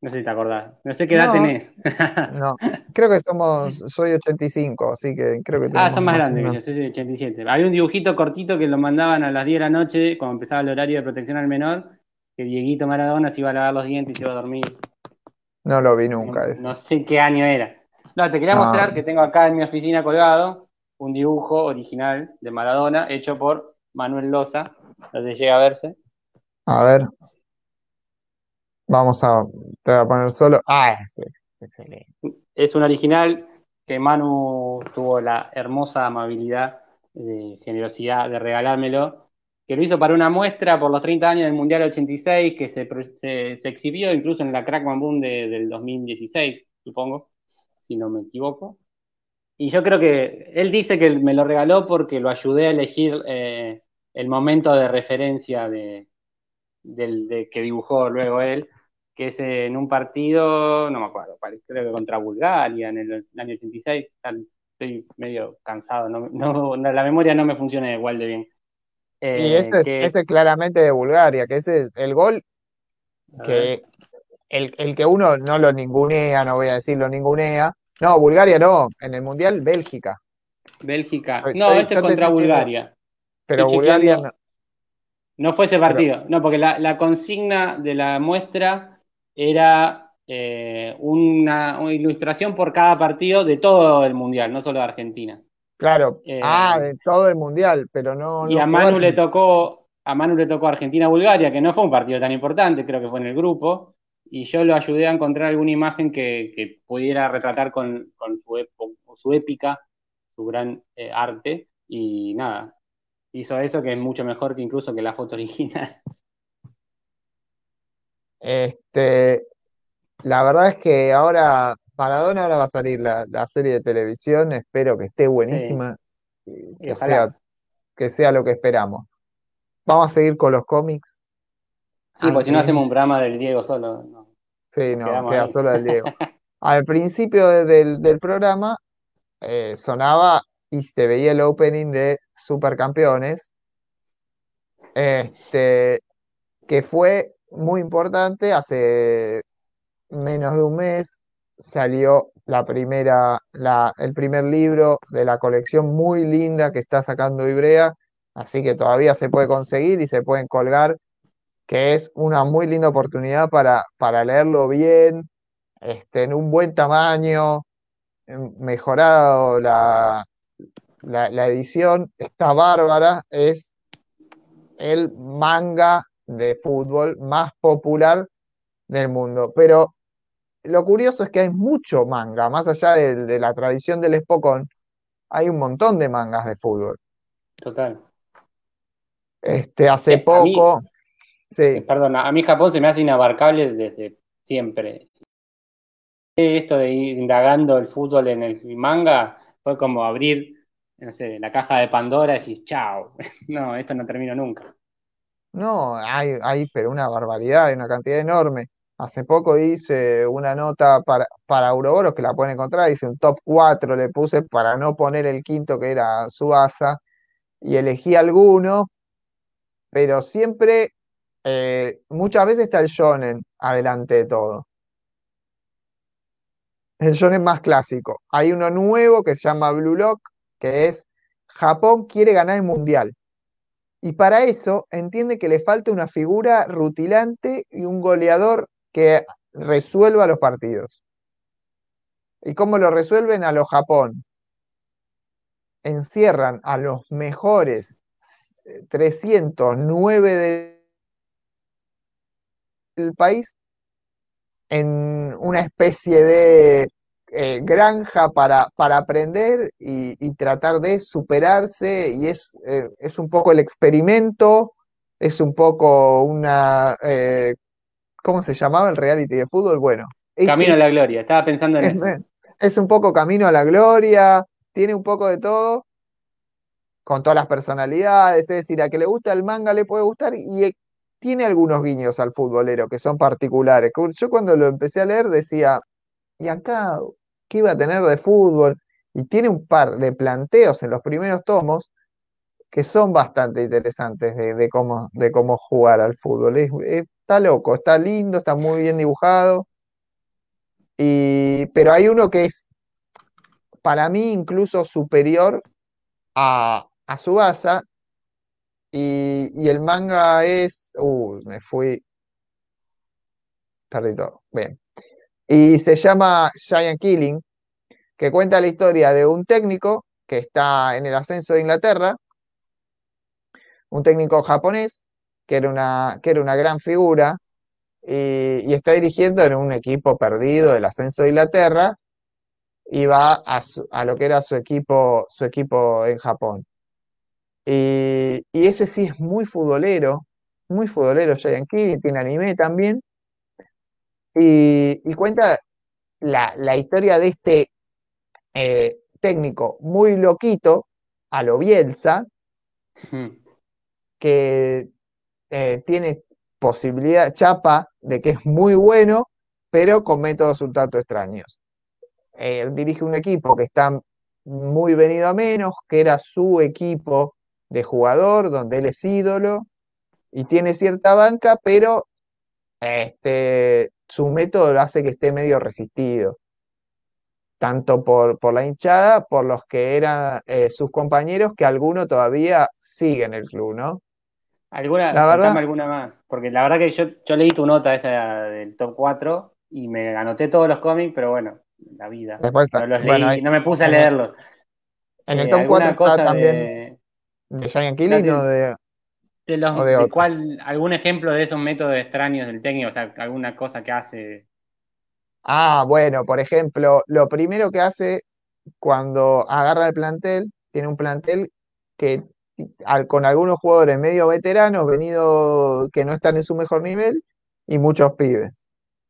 S3: No sé si te acordás. No sé qué edad
S2: No.
S3: tenés. [LAUGHS]
S2: No, creo que somos, soy 85, así que creo que
S3: Ah, son más grandes que yo, soy de 87. Había un dibujito cortito que lo mandaban a las 10 de la noche, cuando empezaba el horario de protección al menor, que Dieguito Maradona se iba a lavar los dientes y se iba a dormir.
S2: No lo vi nunca
S3: No,
S2: ese.
S3: no sé qué año era. No, te quería
S2: No.
S3: mostrar que tengo acá en mi oficina colgado un dibujo original de Maradona hecho por Manuel Loza, donde llega a verse.
S2: A ver. Vamos a, te voy a poner solo. Ah, ese. Excelente.
S3: Es un original que Manu tuvo la hermosa amabilidad, de generosidad de regalármelo, que lo hizo para una muestra por los 30 años del Mundial 86, que se, se- se exhibió incluso en la Crackman Boom de- del 2016, supongo, si no me equivoco. Y yo creo que él dice que me lo regaló porque lo ayudé a elegir eh, el momento de referencia de, del, de que dibujó luego él, que es en un partido, no me acuerdo, creo que contra Bulgaria en el, el año 86. Tal- Estoy medio cansado, no, no- la memoria no me funciona igual de bien.
S2: Y
S3: Eh,
S2: ese, es-
S3: que-
S2: ese es claramente de Bulgaria, que ese es el gol que el, el que uno no lo ningunea, no voy a decir lo ningunea. No, Bulgaria no, en el Mundial Bélgica.
S3: Bélgica. No,
S2: estoy-
S3: este es contra Bulgaria.
S2: Pero
S3: Estoy
S2: Bulgaria no.
S3: No fue ese partido, no, porque la, la consigna de la muestra era eh, una, una ilustración por cada partido de todo el mundial, no solo de Argentina.
S2: Claro,
S3: Eh,
S2: ah, de todo el Mundial, pero no,
S3: Y
S2: no
S3: a Manu le tocó, a Manu le tocó Argentina-Bulgaria, que no fue un partido tan importante, creo que fue en el grupo, y yo lo ayudé a encontrar alguna imagen que, que pudiera retratar con, con su, epo- su épica, su gran eh, arte, y nada, hizo eso que es mucho mejor que incluso que la foto original. [LAUGHS]
S2: Este, la verdad es que ahora, Maradona ahora va a salir la, la serie de televisión, espero que esté buenísima. que sea, que sea lo que esperamos. Vamos a seguir con los cómics.
S3: Sí, pues si no hacemos un programa del Diego solo.
S2: Sí, no, queda solo del Diego. [LAUGHS] Al principio del, programa eh, sonaba y se veía el opening de Supercampeones, este, que fue muy importante. Hace menos de un mes salió la primera, la, el primer libro de la colección muy linda que está sacando Ibrea, así que todavía se puede conseguir y se pueden colgar, que es una muy linda oportunidad para, para leerlo bien, este, en un buen tamaño, mejorado la, la, edición, está bárbara, es el manga de fútbol más popular del mundo. Pero lo curioso es que hay mucho manga, más allá de, la tradición del Spokon, hay un montón de mangas de fútbol.
S3: Total.
S2: Este, hace poco.
S3: Sí. Eh, perdón, a mí Japón se me hace inabarcable desde siempre. Esto de ir indagando el fútbol en el manga fue como abrir, no sé, la caja de Pandora y decir, chao, [LAUGHS] no, esto no termina nunca.
S2: No, hay, hay, pero una barbaridad, hay una cantidad enorme. Hace poco hice una nota para, para Auroboros que la pueden encontrar, hice un top 4, le puse para no poner el quinto que era Subasa, y elegí alguno, pero siempre, eh, muchas veces está el shonen adelante de todo. El shonen más clásico. Hay uno nuevo que se llama Blue Lock, que es Japón quiere ganar el mundial. Y para eso entiende que le falta una figura rutilante y un goleador que resuelva los partidos. ¿Y cómo lo resuelven? A los Japón. Encierran a los mejores 309 del país en una especie de eh, granja para, para aprender y, tratar de superarse y es, eh, es, un poco el experimento, es un poco una... Eh, ¿Cómo se llamaba el reality de fútbol? Bueno.
S3: Camino a la gloria, estaba pensando en
S2: es, eso. Es un poco camino a la gloria, tiene un poco de todo, con todas las personalidades, es decir, a que le gusta el manga le puede gustar y tiene algunos guiños al futbolero que son particulares. Yo cuando lo empecé a leer decía, ¿y acá qué iba a tener de fútbol? Y tiene un par de planteos en los primeros tomos que son bastante interesantes de, cómo, de cómo jugar al fútbol. está loco, está lindo, está muy bien dibujado. Y, pero hay uno que es, para mí, incluso superior a, a Subasa. Y, el manga es. Uh, me fui. Perdí todo. Bien y se llama Giant Killing, que cuenta la historia de un técnico que está en el ascenso de Inglaterra, un técnico japonés, que era una, que era una gran figura, y, está dirigiendo en un equipo perdido del ascenso de Inglaterra, y va a, lo que era su equipo, su equipo en Japón. Y, ese sí es muy futbolero, muy futbolero Giant Killing, tiene anime también, y, cuenta la, historia de este eh, técnico muy loquito, a lo Bielsa, que eh, tiene posibilidad, chapa, de que es muy bueno, pero con métodos un tanto extraños. Él dirige un equipo que está muy venido a menos, que era su equipo de jugador, donde él es ídolo, y tiene cierta banca, pero este, su método hace que esté medio resistido, tanto por, por la hinchada, por los que eran eh, sus compañeros, que alguno todavía sigue en el club, ¿no?
S3: ¿Alguna, la verdad, alguna más? Porque la verdad que yo, yo leí tu nota esa del top 4 y me anoté todos los cómics, pero bueno, la vida. no los leí, no me puse a leerlos.
S2: En el eh, top 4 está también de, de Giant Killing o de,
S3: de, cuál, algún ejemplo de esos métodos extraños del técnico, o sea, alguna cosa que hace.
S2: Ah, bueno, por ejemplo, lo primero que hace cuando agarra el plantel, tiene un plantel que con algunos jugadores medio veteranos, venido que no están en su mejor nivel, y muchos pibes,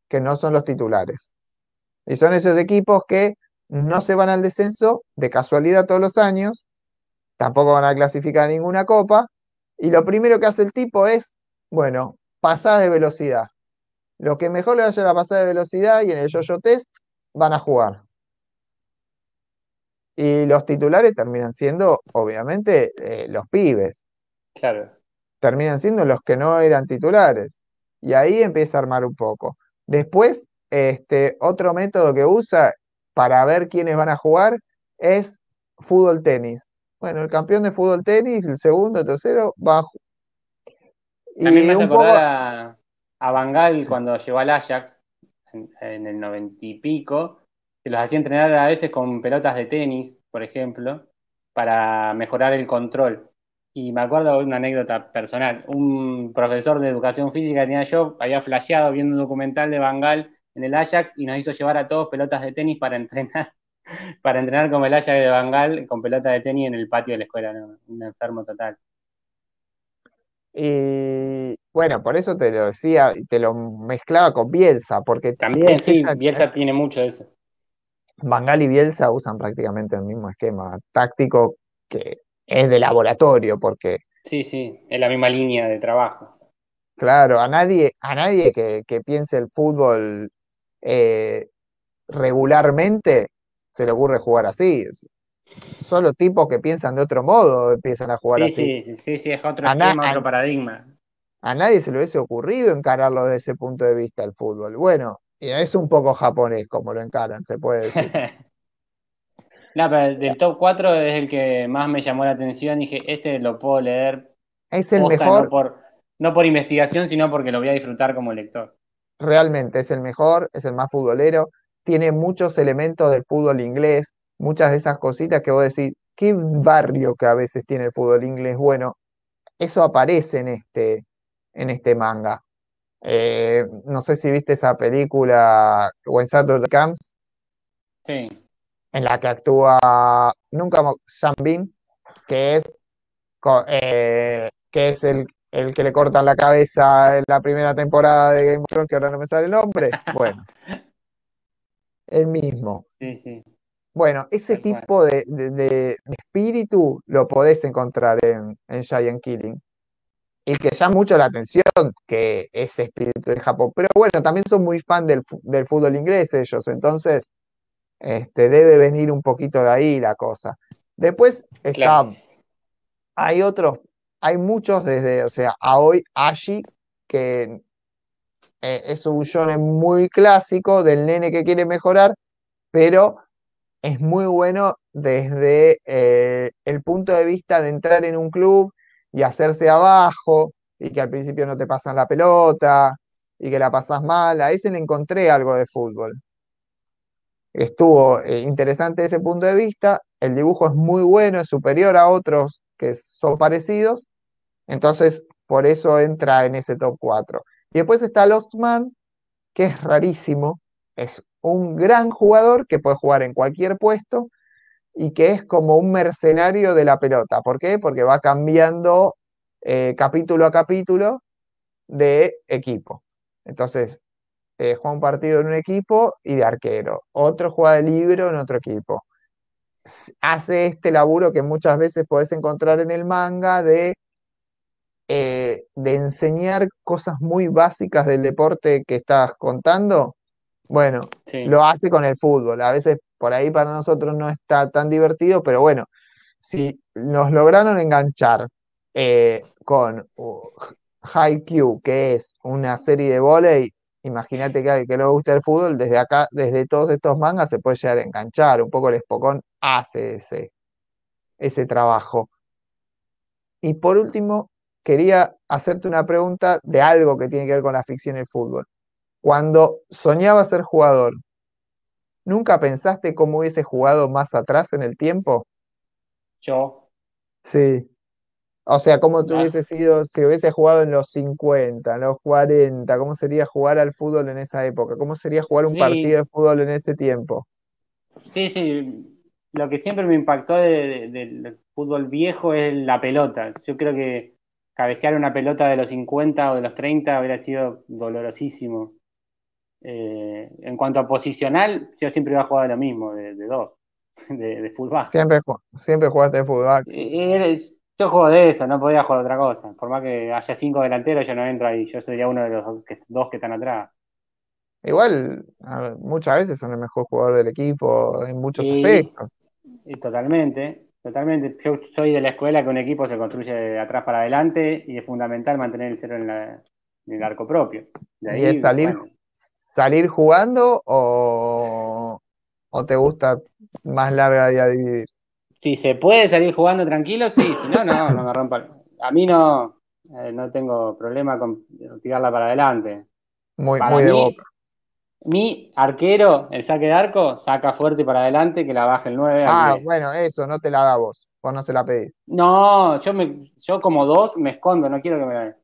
S2: que no son los titulares. Y son esos equipos que no se van al descenso de casualidad todos los años, tampoco van a clasificar a ninguna copa. Y lo primero que hace el tipo es, bueno, pasar de velocidad. Lo que mejor le vaya a la pasada de velocidad y en el yo-yo test van a jugar. Y los titulares terminan siendo, obviamente, eh, los pibes.
S3: Claro.
S2: Terminan siendo los que no eran titulares. Y ahí empieza a armar un poco. Después, este, otro método que usa para ver quiénes van a jugar es fútbol tenis. Bueno, el campeón de fútbol tenis, el segundo, el tercero, va a jugar.
S3: También me hace acordar a, a Bangal cuando llegó al Ajax en, en el noventa y pico, que los hacía entrenar a veces con pelotas de tenis, por ejemplo, para mejorar el control. Y me acuerdo de una anécdota personal. Un profesor de educación física que tenía yo había flasheado viendo un documental de Bangal en el Ajax y nos hizo llevar a todos pelotas de tenis para [LAUGHS] entrenar, para entrenar como el Ajax de Bangal con pelota de tenis en el patio de la escuela, un enfermo total.
S2: Y bueno, por eso te lo decía, te lo mezclaba con Bielsa, porque
S3: también sí, Bielsa tiene mucho de eso.
S2: Bangal y Bielsa usan prácticamente el mismo esquema táctico que es de laboratorio, porque.
S3: Sí, sí, es la misma línea de trabajo.
S2: Claro, a nadie, a nadie que, que piense el fútbol eh, regularmente se le ocurre jugar así. Solo tipos que piensan de otro modo empiezan a jugar
S3: sí,
S2: así.
S3: Sí, sí, sí, es otro esquema, otro paradigma.
S2: A nadie se le hubiese ocurrido encararlo desde ese punto de vista el fútbol. Bueno, es un poco japonés como lo encaran, se puede decir. [LAUGHS]
S3: no, pero del top 4 es el que más me llamó la atención. Dije, este lo puedo leer.
S2: Es el mejor.
S3: No por, no por investigación, sino porque lo voy a disfrutar como lector
S2: realmente es el mejor, es el más futbolero, tiene muchos elementos del fútbol inglés, muchas de esas cositas que vos decís, qué barrio que a veces tiene el fútbol inglés. Bueno, eso aparece en este, en este manga. Eh, no sé si viste esa película When Saturday Comes.
S3: Sí.
S2: En la que actúa nunca Sam Bean, que es, eh, que es el, el que le cortan la cabeza en la primera temporada de Game of Thrones, que ahora no me sale el nombre. Bueno, [LAUGHS] el mismo.
S3: Sí, sí.
S2: Bueno, ese tipo de, espíritu lo podés encontrar en, en Giant Killing. Y que llama mucho la atención que ese espíritu de Japón. Pero bueno, también son muy fan del, fútbol inglés ellos, entonces este, debe venir un poquito de ahí la cosa. Después está, hay otros hay muchos desde, o sea, a hoy Ashi, que eh, es un shonen muy clásico del nene que quiere mejorar, pero es muy bueno desde eh, el punto de vista de entrar en un club y hacerse abajo, y que al principio no te pasan la pelota, y que la pasas mal. A ese le encontré algo de fútbol. Estuvo eh, interesante ese punto de vista, el dibujo es muy bueno, es superior a otros que son parecidos, entonces, por eso entra en ese top 4. Y después está Lost Man, que es rarísimo. Es un gran jugador que puede jugar en cualquier puesto y que es como un mercenario de la pelota. ¿Por qué? Porque va cambiando eh, capítulo a capítulo de equipo. Entonces, eh, juega un partido en un equipo y de arquero. Otro juega de libro en otro equipo. Hace este laburo que muchas veces podés encontrar en el manga de eh, de enseñar cosas muy básicas del deporte que estás contando, bueno, lo hace con el fútbol. A veces por ahí para nosotros no está tan divertido, pero bueno, si nos lograron enganchar eh, con uh, Haikyuu, que es una serie de volei, imagínate que a alguien que no le gusta el fútbol, desde acá, desde todos estos mangas se puede llegar a enganchar. Un poco el Espocón hace ese, ese trabajo. Y por último, quería hacerte una pregunta de algo que tiene que ver con la ficción y el fútbol. Cuando soñaba ser jugador, ¿nunca pensaste cómo hubiese jugado más atrás en el tiempo?
S3: Yo.
S2: Sí. O sea, cómo tú hubiese sido si hubiese jugado en los 50, en los 40, cómo sería jugar al fútbol en esa época, cómo sería jugar un partido de fútbol en ese tiempo.
S3: Sí, sí. Lo que siempre me impactó del fútbol viejo es la pelota. Yo creo que cabecear una pelota de los 50 o de los 30 hubiera sido dolorosísimo. Eh, en cuanto a posicional, yo siempre iba a jugar lo mismo, de, dos. [LAUGHS] de, de fullback.
S2: Siempre, siempre jugaste de
S3: y eres- yo juego de eso, no podía jugar otra cosa. Por más que haya cinco delanteros, yo no entro ahí. Yo sería uno de los dos que, dos que están atrás.
S2: Igual, ver, muchas veces son el mejor jugador del equipo en muchos
S3: Y,
S2: aspectos.
S3: y totalmente, totalmente. Yo soy de la escuela que un equipo se construye de atrás para adelante y es fundamental mantener el cero en, la- en el arco propio. De
S2: ¿Y es
S3: ahí,
S2: salir,
S3: bueno,
S2: salir jugando o, o te gusta más larga y a dividir?
S3: si se puede salir jugando tranquilo, sí. Si no, no, no me rompa. A mí no, eh, no tengo problema con tirarla para adelante.
S2: Muy,
S3: Para
S2: muy de boca.
S3: Mi arquero, el saque de arco, saca fuerte para adelante que la baje el 9 al
S2: Ah,
S3: 10.
S2: bueno, eso, no te la da vos. Vos no se la pedís.
S3: No, yo me, yo como dos me escondo, no quiero que me la den.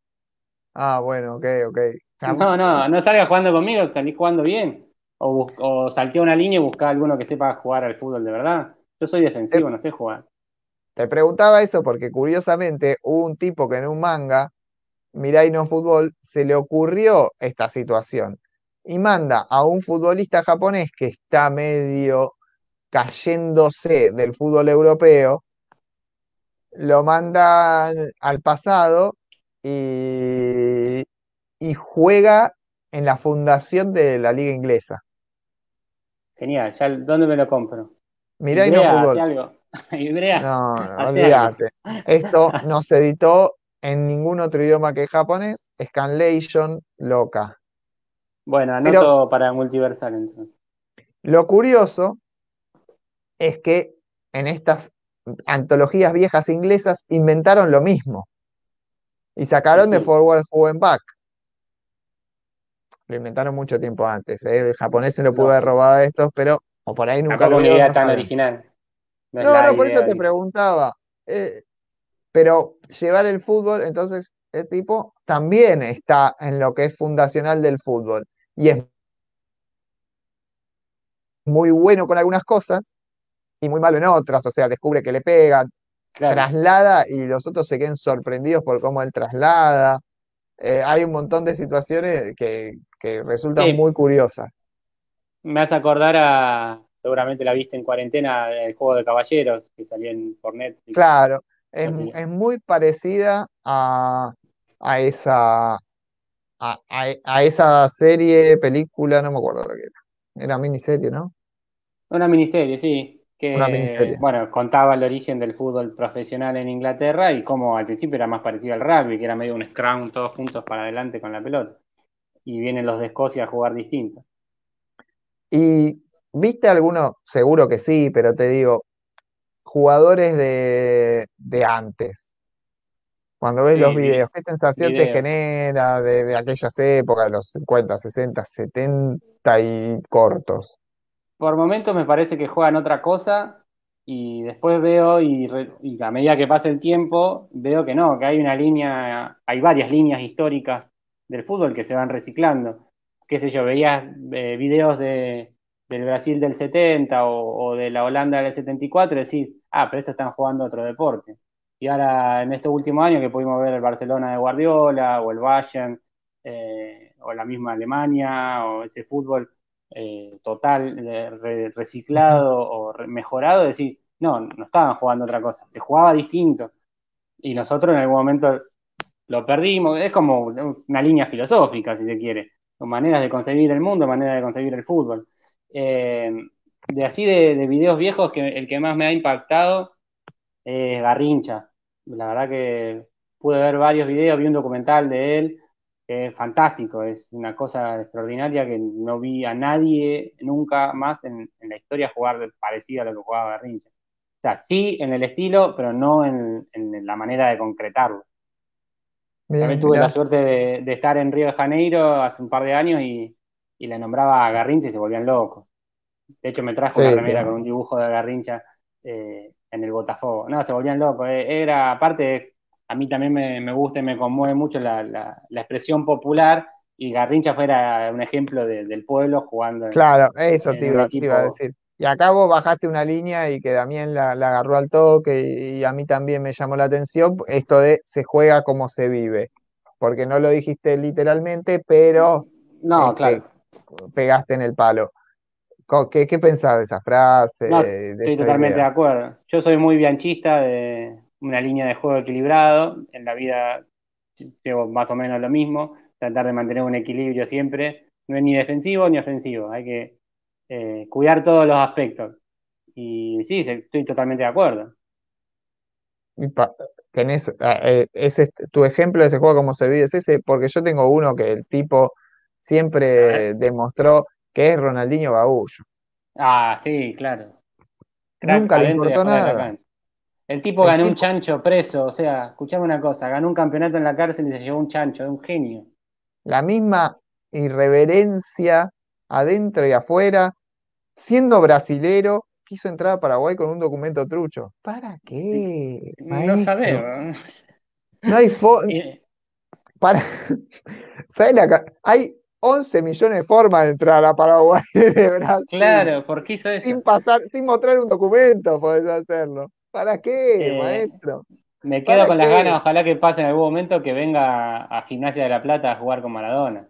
S2: Ah, bueno, ok, ok. [LAUGHS]
S3: No, no, no salgas jugando conmigo, salís jugando bien. O, o saltea una línea y busca a alguno que sepa jugar al fútbol de verdad. Yo soy
S2: te,
S3: defensivo, no sé jugar.
S2: te preguntaba eso porque curiosamente hubo un tipo que en un manga, Mirai no Fútbol, se le ocurrió esta situación y manda a un futbolista japonés que está medio cayéndose del fútbol europeo, lo manda al pasado y, y juega en la fundación de la liga inglesa.
S3: Genial, ya, ¿dónde me lo compro?
S2: No
S3: Ibrea, hace
S2: Fútbol.
S3: algo. [LAUGHS] Ibrea,
S2: No,
S3: algo.
S2: olvídate. Esto [LAUGHS] no se editó en ningún otro idioma que japonés. Scanlation, loca.
S3: Bueno,
S2: Pero
S3: anoto para multiversal entonces.
S2: lo curioso es que en estas antologías viejas inglesas inventaron lo mismo y sacaron de Forward Juven Back. Lo inventaron mucho tiempo antes, ¿eh? El japonés se lo pudo haber robado a estos, pero o por ahí nunca lo
S3: idea
S2: no
S3: tan original. No
S2: No, no, por eso te preguntaba. Eh, pero llevar el fútbol, entonces el tipo también está en lo que es fundacional del fútbol y es muy bueno con algunas cosas y muy malo en otras, o sea, descubre que le pegan,
S3: Claro.
S2: traslada y los otros se queden sorprendidos por cómo él traslada. Eh, hay un montón de situaciones que, que resultan
S3: Sí,
S2: muy curiosas.
S3: me hace acordar a... Seguramente la viste en cuarentena, el juego de caballeros que salió en, por Netflix.
S2: Claro, es, es muy parecida a, a esa, a, a- a esa serie, película, no me acuerdo lo que era. Era miniserie, ¿no?
S3: Una miniserie, sí,
S2: Una
S3: que,
S2: miniserie.
S3: bueno, contaba el origen del fútbol profesional en Inglaterra y cómo al principio era más parecido al rugby, que era medio un scrum todos juntos para adelante con la pelota. Y vienen los de Escocia a jugar distinto.
S2: ¿Y viste alguno? Seguro que sí, pero te digo, jugadores de, de antes. Cuando ves los
S3: Sí,
S2: videos, ¿qué sensación te
S3: videos.
S2: genera de, de aquellas épocas, de los 50, 60, 70 y cortos?
S3: Por momentos me parece que juegan otra cosa y después veo y, re- y a medida que pasa el tiempo veo que no, que hay una línea, hay varias líneas históricas del fútbol que se van reciclando. Qué sé yo, veías eh, videos de, del Brasil del 70 o, o de la Holanda del 74 y decir, ah, pero estos están jugando otro deporte. Y ahora en estos últimos años que pudimos ver el Barcelona de Guardiola o el Bayern eh, o la misma Alemania o ese fútbol eh, total, re- reciclado o re- mejorado, decir, no, no estaban jugando otra cosa, se jugaba distinto. Y nosotros en algún momento lo perdimos, es como una línea filosófica, si se quiere, Son maneras de concebir el mundo, maneras de concebir el fútbol. Eh, de así de, de videos viejos, que el que más me ha impactado es Garrincha. La verdad que pude ver varios videos, vi un documental de él, que es fantástico, es una cosa extraordinaria que no vi a nadie nunca más en, en la historia jugar parecido a lo que jugaba Garrincha. O sea, sí en el estilo, pero no en, en la manera de concretarlo. También tuve la suerte de, de estar en Río de Janeiro hace un par de años y, y le nombraba a Garrincha y se volvían locos. De hecho, me trajo una
S2: Sí,
S3: remera
S2: claro.
S3: con un dibujo de Garrincha eh, en el Botafogo. No, se volvían locos. Eh, Era, aparte, a mí también me, me gusta y me conmueve mucho la, la- la expresión popular y Garrincha fuera un ejemplo de- del pueblo jugando en,
S2: Claro, eso te
S3: en
S2: iba, te iba a decir. Y acá vos bajaste una línea y que Damián la, la agarró al toque y, y a mí también me llamó la atención esto de se juega como se vive, porque no lo dijiste literalmente, pero
S3: No,
S2: este,
S3: claro.
S2: pegaste en el palo. ¿Qué, qué pensás de esa frase?
S3: No,
S2: de
S3: estoy totalmente de acuerdo. Yo soy muy bianchista de una línea de juego equilibrado. En la vida llevo más o menos lo mismo, tratar de mantener un equilibrio siempre. No es ni defensivo ni ofensivo, hay que eh, cuidar todos los aspectos. Y sí, estoy totalmente de acuerdo.
S2: Tenés, ah, eh, ese, es tu ejemplo de ese juego, como se vive, es ese, porque yo tengo uno que el tipo siempre demostró que es Ronaldinho Gaúcho.
S3: Ah, sí, claro. Crack
S2: Nunca le importó nada.
S3: El tipo
S2: El
S3: ganó un chancho preso, o sea, escuchame una cosa, ganó un campeonato en la cárcel y se llevó un chancho, es un genio.
S2: la misma irreverencia adentro y afuera, siendo brasilero, quiso entrar a Paraguay con un documento trucho. ¿Para qué,
S3: No sabemos.
S2: No hay fo- [LAUGHS]
S3: Y-
S2: para, [LAUGHS] ¿sabes la Hay 11 millones de formas de entrar a Paraguay [LAUGHS] de Brasil.
S3: Claro, ¿por qué hizo eso?
S2: Sin pasar, sin mostrar un documento podés hacerlo. ¿Para qué,
S3: Eh,
S2: maestro?
S3: me quedo
S2: ¿Para
S3: con las ganas, ojalá que pase en algún momento que venga a Gimnasia de la Plata a jugar con Maradona,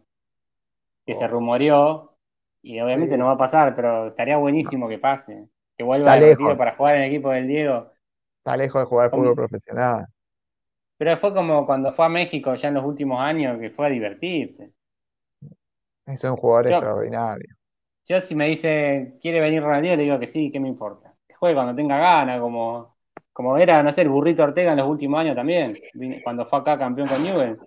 S3: que se
S2: Oh,
S3: rumoreó, y obviamente
S2: sí.
S3: no va a pasar, pero estaría buenísimo que pase, que vuelva
S2: lejos,
S3: para jugar en el equipo del Diego.
S2: está lejos de jugar fútbol profesional.
S3: Pero fue como cuando fue a México ya en los últimos años, que fue a divertirse.
S2: Es un jugador extraordinario.
S3: yo si me dice, ¿quiere venir Ronaldinho? Le digo que sí, ¿qué me importa? Que juegue cuando tenga ganas, como, como era, no sé, el burrito Ortega en los últimos años también, cuando fue acá campeón con Newell,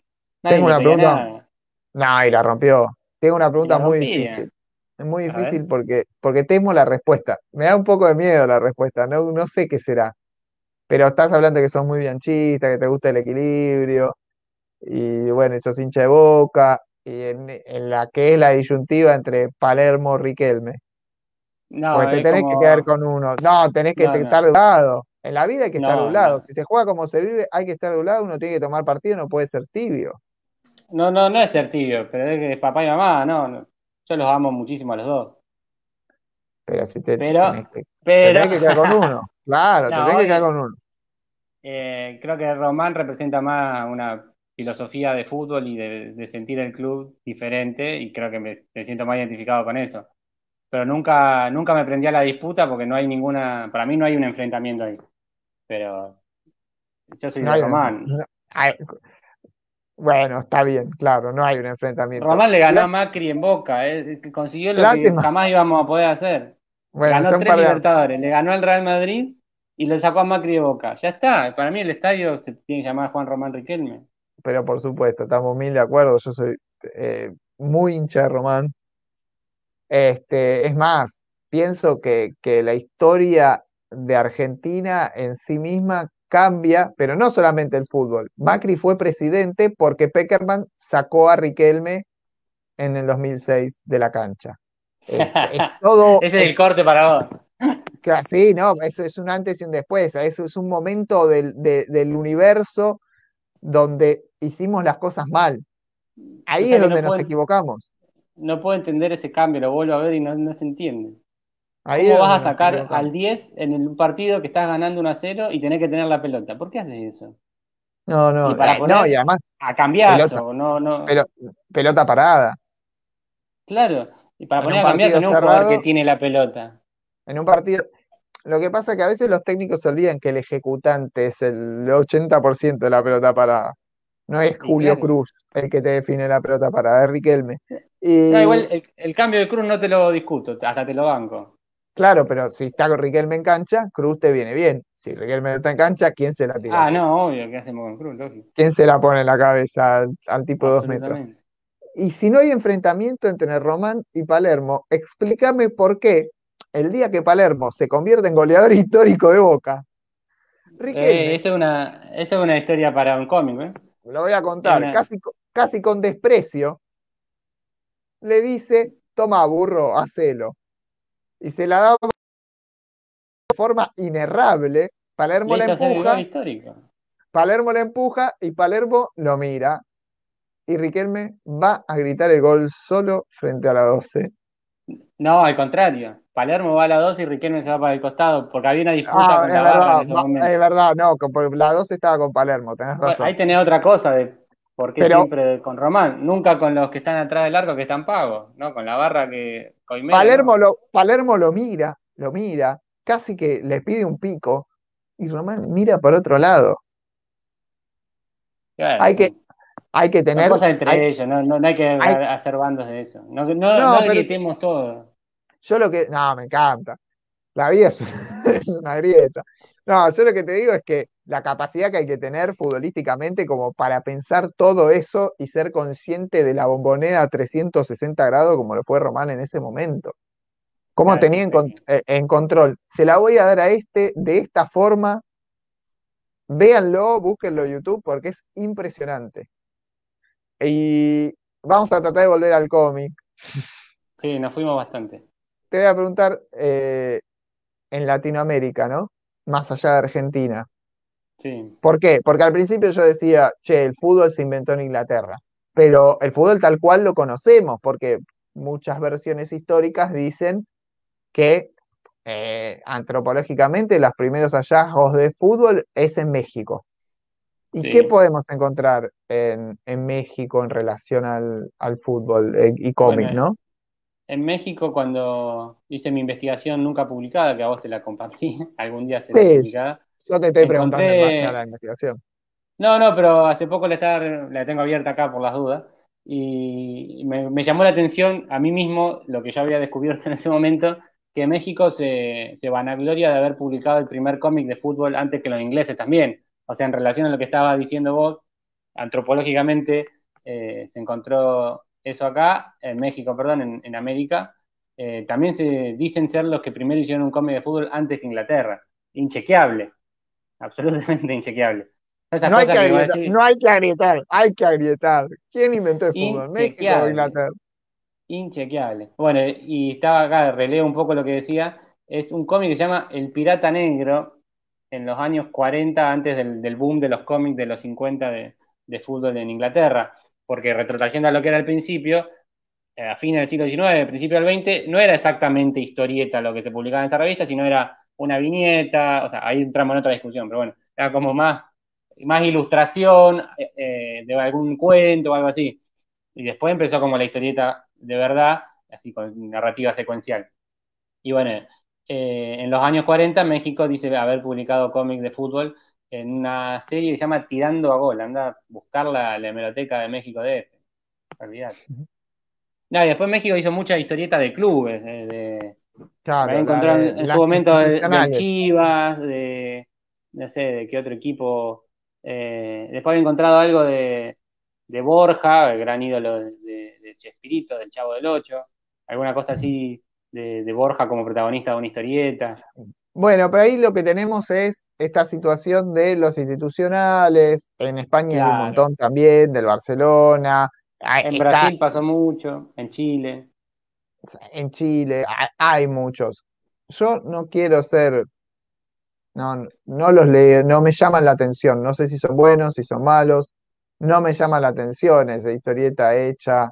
S3: nadie
S2: Tengo una pregunta.
S3: nada,
S2: No, y la rompió. Tengo una pregunta muy
S3: rompía.
S2: difícil. Es muy difícil porque, porque temo la respuesta. Me da un poco de miedo la respuesta. No, no sé qué será. Pero estás hablando que sos muy bianchista, que te gusta el equilibrio. Y bueno, sos hincha de Boca. Y en, en la que es la disyuntiva entre Palermo y Riquelme.
S3: No,
S2: Porque te
S3: es
S2: tenés que quedar con uno. No, tenés que
S3: no,
S2: estar
S3: no,
S2: de un lado. En la vida hay que estar de un lado. Si se juega como se vive, hay que estar de un lado. Uno tiene que tomar partido, no puede ser tibio.
S3: no, no, no es ser tibio, pero es que papá y mamá, no, no. Yo los amo muchísimo a los dos,
S2: Pero si te
S3: pero,
S2: tenés que,
S3: pero, [LAUGHS]
S2: tenés que quedar con uno. Claro, tenés que quedar con uno.
S3: Eh, creo que Román representa más una filosofía de fútbol y de, de sentir el club diferente y creo que me, me siento más identificado con eso. Pero nunca, nunca me prendí a la disputa porque no hay ninguna, para mí no hay un enfrentamiento ahí. Pero yo soy
S2: No
S3: de Román.
S2: no- hay- bueno, está bien, claro, no hay un enfrentamiento.
S3: Román le ganó a Macri en Boca, eh, consiguió lo que jamás íbamos a poder hacer.
S2: Bueno,
S3: Ganó tres Libertadores, le ganó al Real Madrid y lo sacó a Macri de Boca. Ya está, para mí el estadio se tiene que llamar Juan Román Riquelme.
S2: Pero por supuesto, estamos mil de acuerdo. Yo soy eh, muy hincha de Román. Este, es más, pienso que, que la historia de Argentina en sí misma cambia, pero no solamente el fútbol. Macri fue presidente porque Peckerman sacó a Riquelme en el 2006 de la cancha. Es [LAUGHS] todo,
S3: Ese es el corte para vos.
S2: Sí, no, eso es un antes y un después, eso es un momento del, de- del universo donde hicimos las cosas mal. Ahí
S3: O sea
S2: es donde
S3: no
S2: nos
S3: puedo,
S2: equivocamos.
S3: no puedo entender ese cambio, lo vuelvo a ver y no, no se entiende.
S2: Ahí
S3: ¿Cómo
S2: es
S3: vas a sacar al 10 en el partido que estás ganando 1 a 0 y tenés que tener la pelota? ¿Por qué haces eso?
S2: No,
S3: Y
S2: no,
S3: para
S2: eh, no, y además
S3: a
S2: pelota,
S3: cambiazo, no, no,
S2: pelo- pelota parada.
S3: claro. Y para
S2: En
S3: poner a cambiazo no es un jugador que
S2: cerrado,
S3: tiene la pelota.
S2: en un partido. Lo que pasa es que a veces los técnicos se olvidan que el ejecutante es el 80% de la pelota parada. No es Julio. Cruz el que te define la pelota parada, es Riquelme.
S3: No,
S2: Y
S3: igual el, el cambio de Cruz no te lo discuto, hasta te lo banco.
S2: Claro, pero si está con Riquelme en cancha, Cruz te viene bien. Si Riquelme no está en cancha, ¿quién se la tira?
S3: Ah, no, obvio, ¿qué hacemos con Cruz? Lógico.
S2: ¿Quién se la pone en la cabeza al, al tipo de dos metros? Y si no hay enfrentamiento entre Román y Palermo, explícame por qué el día que Palermo se convierte en goleador [LAUGHS] histórico de Boca,
S3: Eh,
S2: Riquelme,
S3: eso es una, eso es una historia para un cómic, ¿eh?
S2: Lo voy a contar, casi, casi con desprecio, le dice, toma burro, hacelo. Y se la da de forma inerrable, Palermo
S3: le
S2: la empuja. Palermo la empuja y Palermo lo mira. Y Riquelme va a gritar el gol solo frente a la 12.
S3: No, al contrario. Palermo va a la 2 y Riquelme se va para el costado, porque había una disputa
S2: Ah,
S3: con
S2: es
S3: la barra en
S2: verdad,
S3: ese momento.
S2: es verdad, no, con- la 12 estaba con Palermo, tenés
S3: Bueno,
S2: razón.
S3: ahí tenés otra cosa de ¿Por qué
S2: Pero-
S3: siempre con Román? Nunca con los que están atrás del arco que están pagos, ¿no? Con la barra que Coimero,
S2: Palermo lo, Palermo lo mira, lo mira, casi que le pide un pico y Román mira por otro lado.
S3: Claro,
S2: Hay que,
S3: son-
S2: hay que tener,
S3: cosas entre
S2: hay-
S3: ellos, no, no, no hay que
S2: hay-
S3: hacer bandos de eso. No, no,
S2: No,
S3: no
S2: pero-
S3: gritemos todo.
S2: Yo lo que, no, me encanta. La vida [LAUGHS] es una grieta. No, yo lo que te digo es que la capacidad que hay que tener futbolísticamente como para pensar todo eso y ser consciente de la bombonera a 360 grados como lo fue Román en ese momento. ¿Cómo
S3: Claro,
S2: tenía en, con- eh, en control? Se la voy a dar a este de esta forma. Véanlo, búsquenlo en YouTube porque es impresionante. Y vamos a tratar de volver al cómic.
S3: Sí, nos fuimos bastante.
S2: Te voy a preguntar eh, en Latinoamérica, ¿no? Más allá de Argentina.
S3: Sí,
S2: ¿Por qué? Porque al principio yo decía, che, el fútbol se inventó en Inglaterra, pero el fútbol tal cual lo conocemos, porque muchas versiones históricas dicen que eh, antropológicamente los primeros hallazgos de fútbol es en México. ¿Y
S3: Sí.
S2: qué podemos encontrar en, en México en relación al, al fútbol eh, y cómic,
S3: Bueno,
S2: ¿no?
S3: En México, cuando hice mi investigación nunca publicada, que a vos te la compartí, [LAUGHS] algún día será
S2: Sí,
S3: publicada.
S2: Yo te estoy preguntando en
S3: encontré-
S2: base a la investigación.
S3: No, no, pero hace poco la, estaba, la tengo abierta acá por las dudas. Y me, me llamó la atención a mí mismo lo que yo había descubierto en ese momento, que México se, se vanagloria de haber publicado el primer cómic de fútbol antes que los ingleses también. O sea, en relación a lo que estaba diciendo vos, antropológicamente eh, se encontró eso acá, en México, perdón, en, en América. Eh, también se dicen ser los que primero hicieron un cómic de fútbol antes que Inglaterra. Inchequeable, absolutamente inchequeable.
S2: No hay, que agrietar, no hay que agrietar, hay que agrietar. ¿Quién inventó el fútbol? ¿México o. Inglaterra?
S3: Inchequeable. Bueno, y estaba acá, releo un poco lo que decía. Es un cómic que se llama El Pirata Negro, en los años 40, antes del, del boom de los cómics de los 50 de, de fútbol en Inglaterra. Porque retrotrayendo a lo que era al principio, eh, a fines del siglo XIX, principio del XX, no era exactamente historieta lo que se publicaba en esa revista, sino era una viñeta, o sea, ahí entramos en otra discusión, pero bueno, era como más, más ilustración eh, eh, de algún cuento o algo así. Y después empezó como la historieta de verdad, así con narrativa secuencial. Y bueno, eh, en los años 40 México dice haber publicado cómics de fútbol en una serie que se llama Tirando a Gol. Anda a buscar la, la hemeroteca de México DF. Olvidate. No, y después México hizo muchas historietas de clubes, eh, de,
S2: Claro, de-
S3: en, en su momento de. Chivas, de no sé, de qué otro equipo. eh, después había encontrado algo de, de Borja, el gran ídolo de, de, de Chespirito, del Chavo del Ocho, alguna cosa así de, de Borja como protagonista de una historieta.
S2: Bueno, pero ahí lo que tenemos es esta situación de los institucionales, en España hay un montón también, del Barcelona,
S3: En
S2: está
S3: Brasil pasó mucho, en Chile.
S2: en Chile, hay, hay muchos. Yo no quiero ser, no, no los leo, no me llaman la atención, no sé si son buenos, si son malos, no me llama la atención esa historieta hecha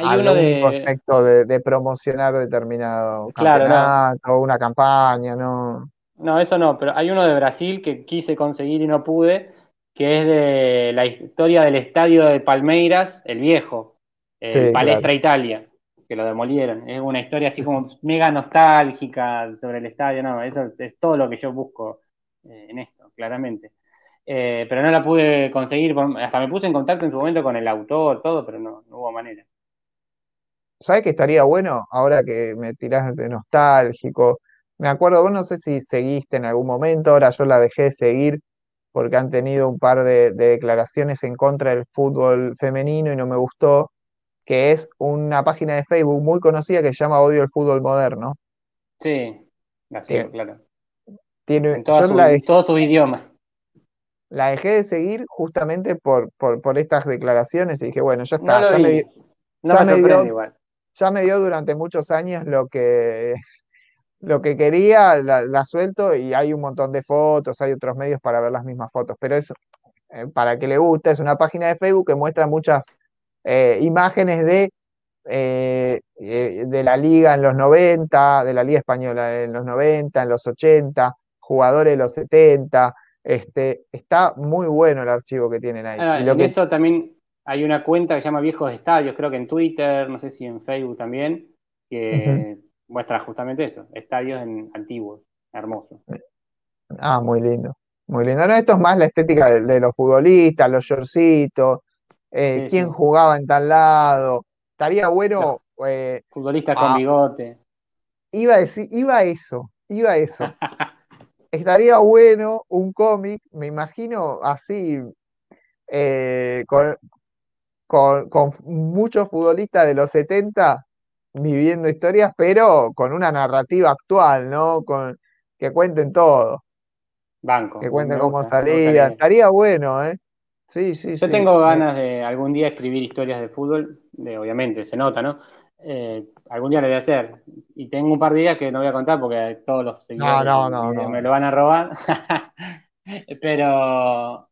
S3: Hay uno de,
S2: de, de promocionar determinado
S3: Claro, no.
S2: campeonato, una campaña, no.
S3: No, eso no, pero hay uno de Brasil que quise conseguir y no pude, que es de la historia del estadio de Palmeiras, el viejo, el
S2: Sí,
S3: Palestra
S2: claro.
S3: Italia, que lo demolieron. Es una historia así como mega nostálgica sobre el estadio, no, eso es todo lo que yo busco eh, en esto, claramente. Eh, pero no la pude conseguir, hasta me puse en contacto en su momento con el autor, todo, pero no, no hubo manera.
S2: ¿Sabes qué estaría bueno? Ahora que me tirás de nostálgico. Me acuerdo, vos no sé si seguiste en algún momento, ahora yo la dejé de seguir porque han tenido un par de, de declaraciones en contra del fútbol femenino y no me gustó, que es una página de Facebook muy conocida que se llama Odio el Fútbol Moderno.
S3: Sí,
S2: Bien.
S3: claro.
S2: Tiene,
S3: En todas
S2: yo
S3: sus- todos sus idiomas.
S2: la dejé de seguir justamente por, por, por estas declaraciones y dije, bueno, ya
S3: No
S2: está, ya me
S3: No
S2: ya
S3: me
S2: dio-
S3: igual.
S2: Ya me dio durante muchos años lo que, lo que quería, la, la suelto y hay un montón de fotos, hay otros medios para ver las mismas fotos, pero es eh, para que le guste, es una página de Facebook que muestra muchas eh, imágenes de, eh, de la liga en los 90, de la liga española en los 90, en los 80, jugadores de los 70, Este, está muy bueno el archivo que tienen ahí.
S3: Ah,
S2: Y lo
S3: en
S2: que-
S3: eso también hay una cuenta que se llama Viejos Estadios, creo que en Twitter, no sé si en Facebook también, que muestra justamente eso, estadios en antiguos, hermosos.
S2: Ah, muy lindo. Muy lindo. No, esto es más la estética de, de los futbolistas, los shortcitos, eh,
S3: Sí,
S2: quién
S3: sí.
S2: jugaba en tal lado. Estaría bueno, eh,
S3: Futbolistas
S2: Ah.
S3: con bigote.
S2: iba a decir, iba a eso, iba a eso. [LAUGHS] Estaría bueno un cómic, me imagino así, eh, con, con, con muchos futbolistas de los 70 viviendo historias, pero con una narrativa actual, ¿no? Con, que cuenten todo,
S3: Banco.
S2: que cuenten cómo salían. Estaría bueno, ¿eh? Sí, sí,
S3: Yo
S2: sí.
S3: tengo ganas de algún día escribir historias de fútbol, de- obviamente, se nota, ¿no? Eh, algún día lo voy a hacer. Y tengo un par de días que no voy a contar porque todos los seguidores
S2: no,
S3: del
S2: no,
S3: video
S2: no.
S3: me lo van a robar. [LAUGHS] Pero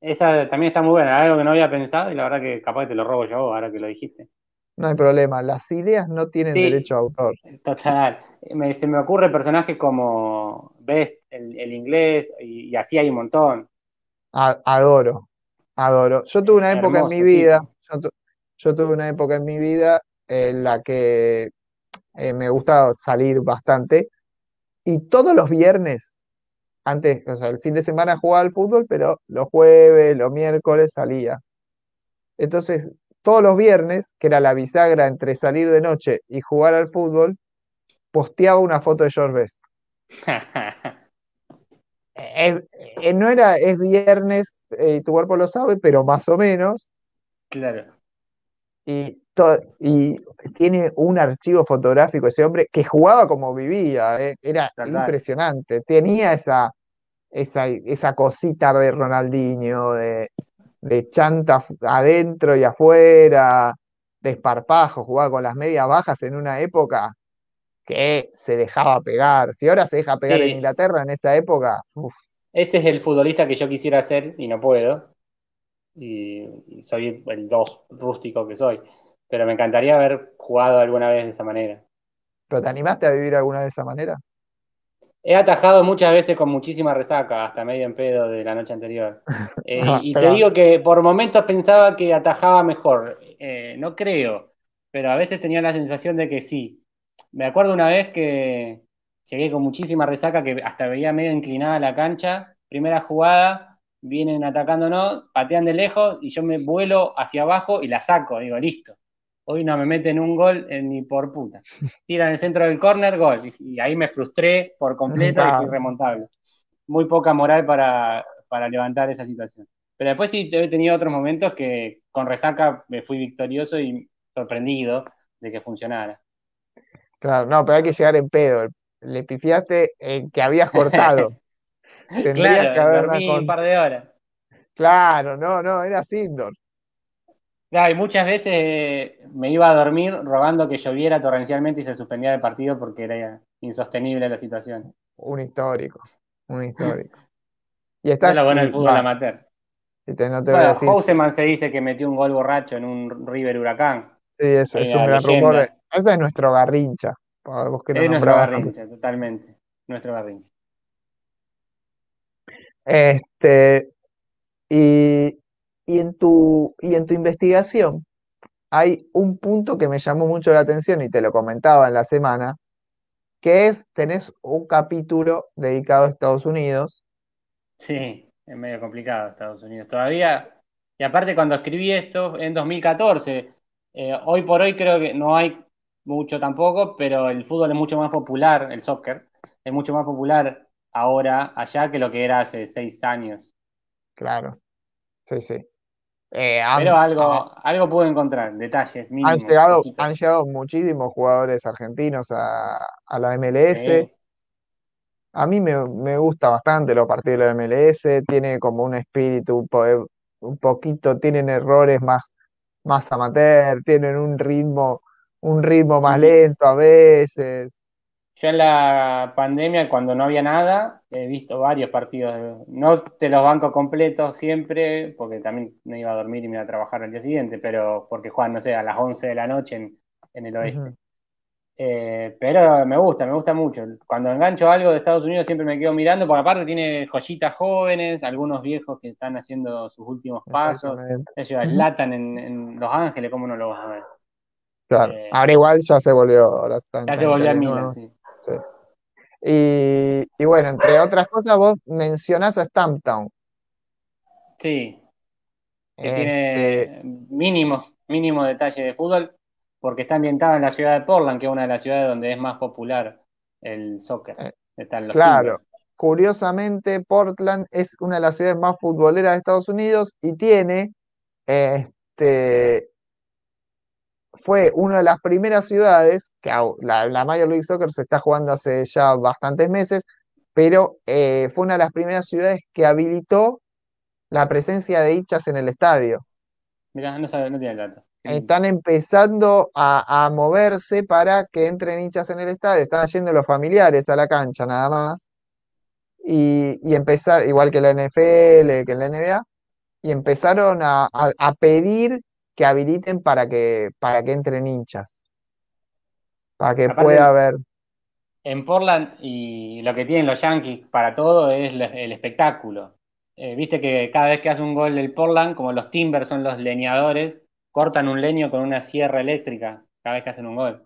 S3: esa también está muy buena, algo que no había pensado y la verdad que capaz que te lo robo yo ahora que lo dijiste.
S2: No hay problema. Las ideas no tienen
S3: Sí.
S2: derecho a autor.
S3: Total. Me- se me ocurre personajes como Best, el, el inglés, y, y así hay un montón.
S2: A- adoro, adoro. Yo tuve una época en mi vida,
S3: tipo.
S2: yo, tu- yo tuve una época en mi vida en la que eh, me gustaba salir bastante y todos los viernes, antes, o sea, el fin de semana jugaba al fútbol, pero los jueves, los miércoles salía. Entonces, todos los viernes, que era la bisagra entre salir de noche y jugar al fútbol, posteaba una foto de George Best. [LAUGHS] Es- eh, no era, es viernes, eh, tu cuerpo lo sabe, pero más o menos.
S3: Claro.
S2: Y, to- y tiene un archivo fotográfico ese hombre que jugaba como vivía, eh, Era
S3: Total.
S2: impresionante. Tenía esa, esa, esa cosita de Ronaldinho, de, de chanta adentro y afuera, desparpajo, jugaba con las medias bajas en una época que se dejaba pegar. Si ahora se deja pegar en. Inglaterra, en esa época, uf,
S3: Ese es el futbolista que yo quisiera ser y no puedo. Y, y soy el dos rústico que soy. Pero me encantaría haber jugado alguna vez de esa manera.
S2: ¿pero te animaste a vivir alguna vez de esa manera?
S3: He atajado muchas veces con muchísima resaca, hasta medio en pedo de la noche anterior. [LAUGHS] Eh,
S2: Ah,
S3: y te digo que por momentos pensaba que atajaba mejor. Eh, no creo, pero a veces tenía la sensación de que sí. Me acuerdo una vez que llegué con muchísima resaca, que hasta veía medio inclinada la cancha. Primera jugada, vienen atacándonos, patean de lejos y yo me vuelo hacia abajo y la saco. Digo, listo. Hoy no me meten un gol eh, ni por puta. Tiran el centro del córner, gol. Y, y ahí me frustré por completo y fui remontable. Muy poca moral para, para levantar esa situación. Pero después sí he tenido otros momentos que con resaca me fui victorioso y sorprendido de que funcionara.
S2: Claro, no, pero hay que llegar en pedo. Le pifiaste en que habías cortado. [LAUGHS] Tendrías
S3: Claro,
S2: que
S3: dormí
S2: con-
S3: un par de horas.
S2: Claro, no, no, era indoor.
S3: Claro, y muchas veces me iba a dormir rogando que lloviera torrencialmente y se suspendiera el partido porque era insostenible la situación.
S2: Un histórico, un histórico. [LAUGHS] Y
S3: No
S2: estás,
S3: es lo bueno del fútbol
S2: va,
S3: amateur.
S2: y te- no te voy a
S3: Bueno,
S2: decir,
S3: Houseman se dice que metió un gol borracho en un River Huracán.
S2: sí, eso es
S3: eh,
S2: un gran
S3: leyenda.
S2: rumor. Ese es nuestro Garrincha. vos que
S3: Es nuestro Garrincha, totalmente. Nuestro Garrincha.
S2: Este, y, y en tu, y en tu investigación hay un punto que me llamó mucho la atención y te lo comentaba en la semana, que es, tenés un capítulo dedicado a Estados Unidos.
S3: Sí, es medio complicado Estados Unidos todavía. Y aparte cuando escribí esto en 2014, eh, hoy por hoy creo que no hay mucho tampoco, pero el fútbol es mucho más popular, el soccer, es mucho más popular ahora allá que lo que era hace seis años.
S2: Claro, sí, sí. Eh, han,
S3: Pero algo, algo pude encontrar, detalles
S2: han llegado, han llegado muchísimos jugadores argentinos a, a la MLS.
S3: Sí.
S2: A mí me, me gusta bastante los partidos de la MLS, tiene como un espíritu un, po- un poquito, tienen errores más, más amateur, tienen un ritmo, un ritmo más lento a veces.
S3: Yo en la pandemia, cuando no había nada, he visto varios partidos. No te los banco completos siempre, porque también me iba a dormir y me iba a trabajar al día siguiente, pero porque juegan, no sé, a las 11 de la noche en, en el oeste. Eh, pero me gusta, me gusta mucho. Cuando engancho algo de Estados Unidos siempre me quedo mirando, porque aparte tiene joyitas jóvenes, algunos viejos que están haciendo sus últimos pasos. Ellos latan en, en Los Ángeles, ¿cómo no lo vas a ver?
S2: Claro.
S3: Eh,
S2: Ahora igual ya se volvió, ahora está en
S3: Ya se volvió
S2: de
S3: Milan, sí.
S2: Sí. Y, y bueno, entre otras cosas, vos mencionás a Stamptown.
S3: Sí, que
S2: Este,
S3: tiene mínimos, mínimos detalles de fútbol, porque está ambientada en la ciudad de Portland, que es una de las ciudades donde es más popular el soccer.
S2: Eh,
S3: Están los
S2: claro, curiosamente, Portland es una de las ciudades más futboleras de Estados Unidos y tiene, este, fue una de las primeras ciudades, que la, la Major League Soccer se está jugando hace ya bastantes meses, pero eh, fue una de las primeras ciudades que habilitó la presencia de hinchas en el estadio.
S3: Mirá, no sabe, no tiene dato.
S2: Están empezando a, a moverse para que entren hinchas en el estadio, están yendo los familiares a la cancha nada más, y, y empezar, igual que la NFL, que la NBA, y empezaron a, a- a pedir que habiliten para que, para que entren hinchas, para que
S3: Aparte,
S2: pueda haber.
S3: en Portland y lo que tienen los Yankees para todo es el espectáculo. Eh, viste que cada vez que hace un gol el Portland, como los Timbers son los leñadores, cortan un leño con una sierra eléctrica cada vez que hacen un gol.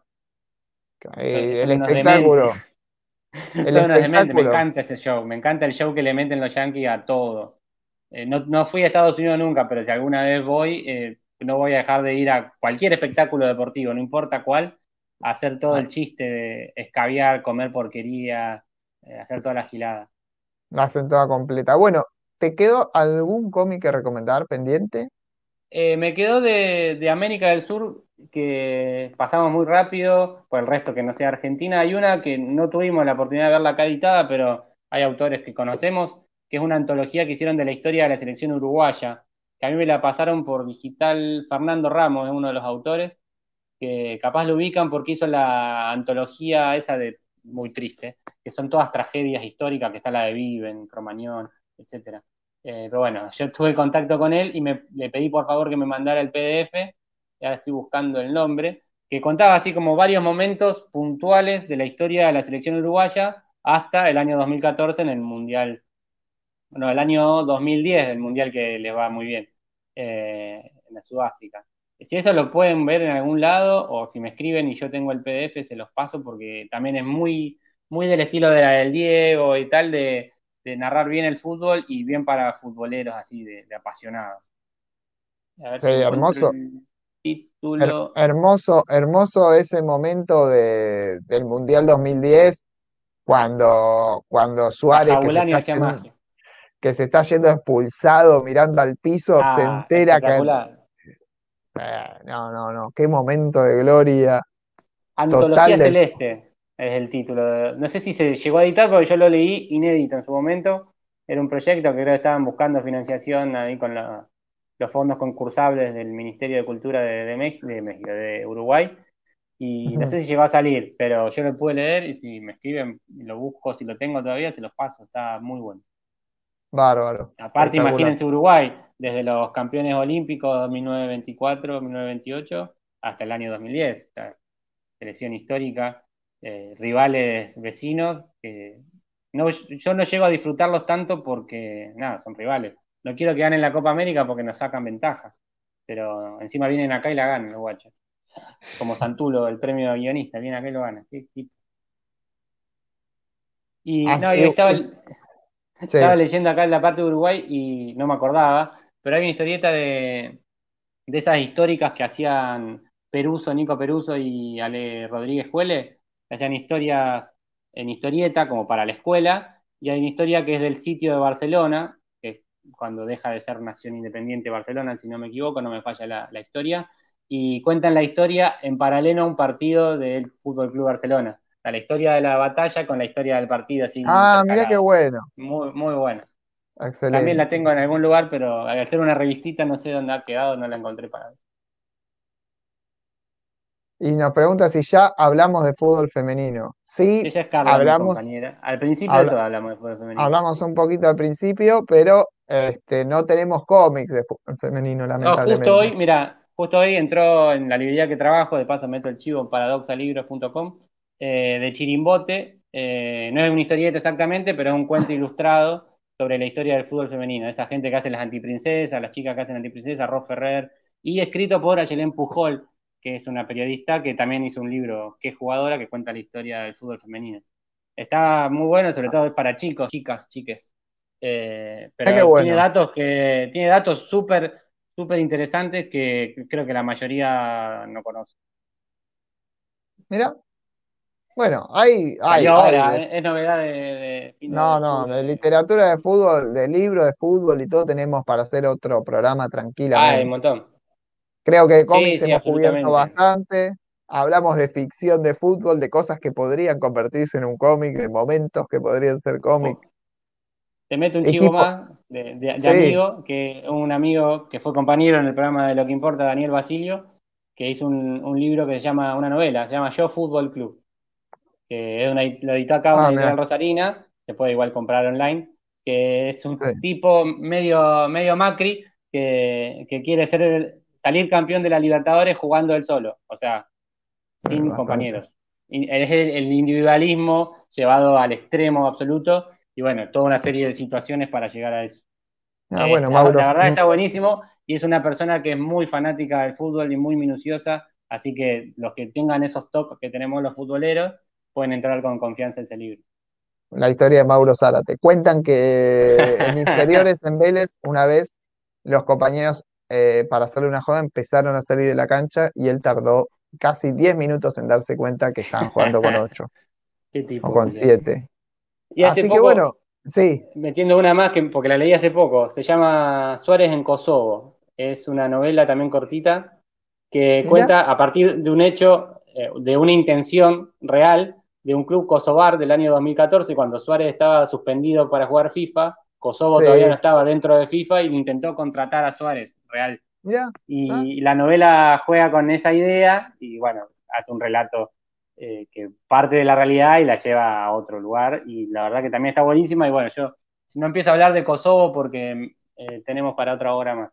S2: Eh, el espectáculo, [LAUGHS] el
S3: Son. Me encanta ese show. Me encanta el show que le meten los Yankees a todo. Eh, no, no fui a Estados Unidos nunca, pero si alguna vez voy, eh, no voy a dejar de ir a cualquier espectáculo deportivo, no importa cuál, a hacer todo el chiste de escabiar, comer porquería, eh, hacer toda la gilada.
S2: La hacen toda completa. Bueno, ¿te quedó algún cómic que recomendar pendiente?
S3: Eh, me quedó de, de América del Sur que pasamos muy rápido, por el resto que no sea Argentina. Hay una que no tuvimos la oportunidad de verla acá editada, pero hay autores que conocemos, que es una antología que hicieron de la historia de la selección uruguaya, que a mí me la pasaron por digital Fernando Ramos, es uno de los autores, que capaz lo ubican porque hizo la antología esa de muy triste, que son todas tragedias históricas, que está la de Viven, Cromañón, etcétera. Eh, pero bueno, yo tuve contacto con él y me, le pedí por favor que me mandara el PDF, ya estoy buscando el nombre, que contaba así como varios momentos puntuales de la historia de la selección uruguaya hasta el año 2014 en el Mundial, bueno, el año 2010, el Mundial que les va muy bien, eh, en la Sudáfrica. Si eso lo pueden ver en algún lado o si me escriben y yo tengo el PDF, se los paso porque también es muy, muy del estilo de la del Diego y tal, de, de narrar bien el fútbol y bien para futboleros así, de, de apasionados. A ver
S2: Sí,
S3: si encuentro
S2: hermoso. Her- hermoso, hermoso ese momento de, del Mundial 2010, cuando, cuando Suárez, que se está. Que se está yendo expulsado mirando al piso, se
S3: Ah,
S2: entera que... eh, no, no, no, qué momento de gloria
S3: Antología. Celeste es el título. No sé si se llegó a editar porque yo lo leí inédito en su momento. Era un proyecto que creo que estaban buscando financiación ahí con la- los fondos concursables del Ministerio de Cultura de, de México, de México, de Uruguay. Y no sé si llegó a salir, pero yo lo pude leer y si me escriben lo busco, si lo tengo todavía, se los paso. Está muy bueno.
S2: Bárbaro,
S3: Aparte, imagínense Uruguay, desde los campeones olímpicos 1924, 1928, hasta el año 2010. O sea, selección histórica, eh, rivales vecinos, no, yo no llego a disfrutarlos tanto porque, nada, son rivales. No quiero que ganen la Copa América porque nos sacan ventaja, pero encima vienen acá y la ganan los guachos. Como Santulo, el premio guionista, viene acá y lo gana. Qué tipo. Y no, yo estaba, estaba leyendo acá en la parte de Uruguay y no me acordaba, pero hay una historieta de, de esas históricas que hacían Peruso, Nico Peruso y Ale Rodríguez Juele, que hacían historias en historieta como para la escuela, y hay una historia que es del sitio de Barcelona, que es cuando deja de ser nación independiente Barcelona, si no me equivoco, no me falla la, la historia, y cuentan la historia en paralelo a un partido del Fútbol Club Barcelona. Sea, la historia de la batalla con la historia del partido, así
S2: Ah, mira qué bueno,
S3: Muy, muy bueno. También
S2: excelente.
S3: la tengo en algún lugar, pero al hacer una revistita no sé dónde ha quedado, no la encontré para ver.
S2: Y nos pregunta si ya hablamos de fútbol femenino. Sí,
S3: Ella es Carla,
S2: hablamos,
S3: compañera. Al principio de
S2: habla-
S3: todo hablamos de fútbol femenino.
S2: hablamos un poquito al principio, pero este, no tenemos cómics de fútbol femenino,
S3: No, justo hoy,
S2: lamentablemente.
S3: mira, justo hoy entró en la librería que trabajo, de paso meto el chivo en paradoxalibros.com, eh, de Chirimbote. Eh, no es una historieta exactamente, pero es un cuento [LAUGHS] ilustrado sobre la historia del fútbol femenino. Esa gente que hace las antiprincesas, las chicas que hacen antiprincesas, Ros Ferrer, y escrito por Ayelen Pujol, que es una periodista que también hizo un libro, que es jugadora, que cuenta la historia del fútbol femenino. Está muy bueno, sobre todo para chicos, chicas, chiques. Eh, pero
S2: Ah, bueno.
S3: tiene datos que tiene datos súper súper interesantes que creo que la mayoría no conoce.
S2: Mira. Bueno, hay, hay,
S3: ahora,
S2: de-
S3: es novedad de,
S2: No, no, de literatura de fútbol, de libros de fútbol y todo tenemos para hacer otro programa
S3: Ah, hay un
S2: tranquilamente.
S3: montón.
S2: Creo que de cómics
S3: sí,
S2: hemos cubierto bastante. Hablamos de ficción de fútbol, de cosas que podrían convertirse en un cómic, de momentos que podrían ser cómic.
S3: Oh, Te meto un chivo más de, de- de
S2: Sí.
S3: amigo, que un amigo que fue compañero en el programa de Lo que importa, Daniel Basilio, que hizo un, un libro que se llama, una novela, se llama Yo Fútbol Club, que es una, lo editó acá una
S2: Ah,
S3: editorial rosarina, se puede igual comprar online, que es un
S2: Sí.
S3: tipo medio, medio Macri que, que quiere ser, salir campeón de la Libertadores jugando él solo, o sea,
S2: Sí,
S3: sin
S2: bastante.
S3: compañeros. Es el, el individualismo llevado al extremo absoluto y bueno, toda una serie de situaciones para llegar a eso.
S2: Ah,
S3: Eh,
S2: bueno,
S3: la,
S2: Mauro,
S3: la verdad está buenísimo y es una persona que es muy fanática del fútbol y muy minuciosa, así que los que tengan esos toques que tenemos los futboleros pueden entrar con confianza en ese libro.
S2: la historia de Mauro Zárate. Cuentan que [LAUGHS] en inferiores en Vélez, una vez los compañeros, eh, para hacerle una joda, empezaron a salir de la cancha y él tardó casi 10 minutos en darse cuenta que estaban jugando con 8 [LAUGHS]
S3: Qué tipo.
S2: o con
S3: Julián.
S2: 7.
S3: Y hace
S2: Así que
S3: poco,
S2: bueno, sí,
S3: metiendo una más, que, porque la leí hace poco, se llama Suárez en Kosovo. Es una novela también cortita que cuenta a partir de un hecho, eh, de una intención real de un club kosovar del año 2014, cuando Suárez estaba suspendido para jugar FIFA. Kosovo
S2: Sí.
S3: todavía no estaba dentro de FIFA y intentó contratar a Suárez, real. Y la novela juega con esa idea y bueno, hace un relato eh, que parte de la realidad y la lleva a otro lugar. Y la verdad que también está buenísima. Y bueno, yo si no empiezo a hablar de Kosovo porque eh, tenemos para otra hora más.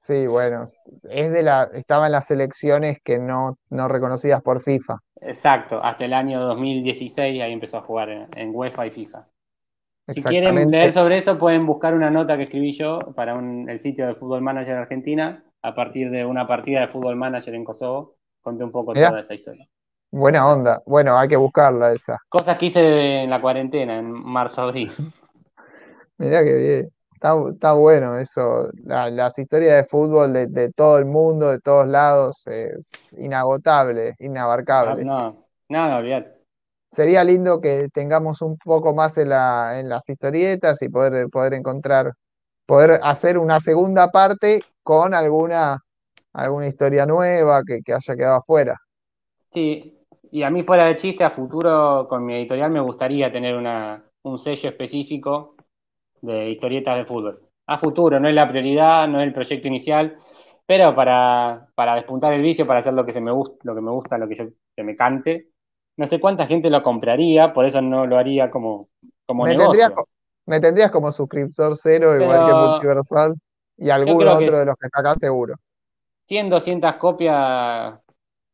S2: Sí, bueno, es de la, estaba en las selecciones que no, no reconocidas por FIFA.
S3: Exacto, hasta el año 2016 ahí empezó a jugar en, en UEFA y FIFA. Si quieren leer sobre eso, pueden buscar una nota que escribí yo para un- el sitio de Fútbol Manager Argentina a partir de una partida de Fútbol Manager en Kosovo. Conté un poco
S2: Mirá.
S3: toda esa historia.
S2: Buena onda. Bueno, hay que buscarla esa.
S3: Cosas que hice en la cuarentena, en marzo-abril. [LAUGHS]
S2: Mirá que bien. Está, está bueno eso. La- las historias de fútbol de, de todo el mundo, de todos lados, es inagotable, inabarcable.
S3: no, no, no, olvidate.
S2: Sería lindo que tengamos un poco más en la, en las historietas y poder, poder encontrar, poder hacer una segunda parte con alguna, alguna historia nueva que, que haya quedado afuera.
S3: Sí, y a mí fuera de chiste, a futuro con mi editorial me gustaría tener una, un sello específico de historietas de fútbol. A futuro, no es la prioridad, no es el proyecto inicial, pero para, para despuntar el vicio, para hacer lo que se me gusta, lo que me gusta, lo que yo que me cante. No sé cuánta gente lo compraría, por eso no lo haría como, como
S2: Me
S3: negocio.
S2: tendrías, co- me tendrías como suscriptor cero, igual que
S3: Pero
S2: Multiversal, y alguno otro de los que está acá seguro.
S3: 100, 200 copias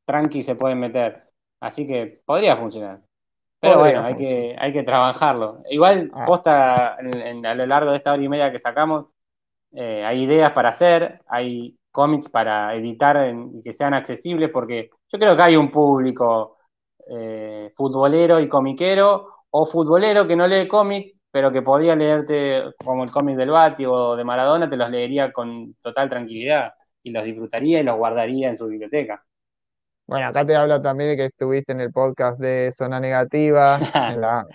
S3: tranqui se pueden meter. Así que podría funcionar. Pero bueno, hay que, hay que trabajarlo. Igual,
S2: Ah.
S3: posta, en- en- a lo largo de esta hora y media que sacamos, eh, hay ideas para hacer, hay cómics para editar en- y que sean accesibles, porque yo creo que hay un público eh, futbolero y comiquero, o futbolero que no lee cómic, pero que podría leerte como el cómic del Bati o de Maradona, te los leería con total tranquilidad y los disfrutaría y los guardaría en su biblioteca.
S2: Bueno, acá te hablo también de que estuviste en el podcast de Zona Negativa, [LAUGHS] en la,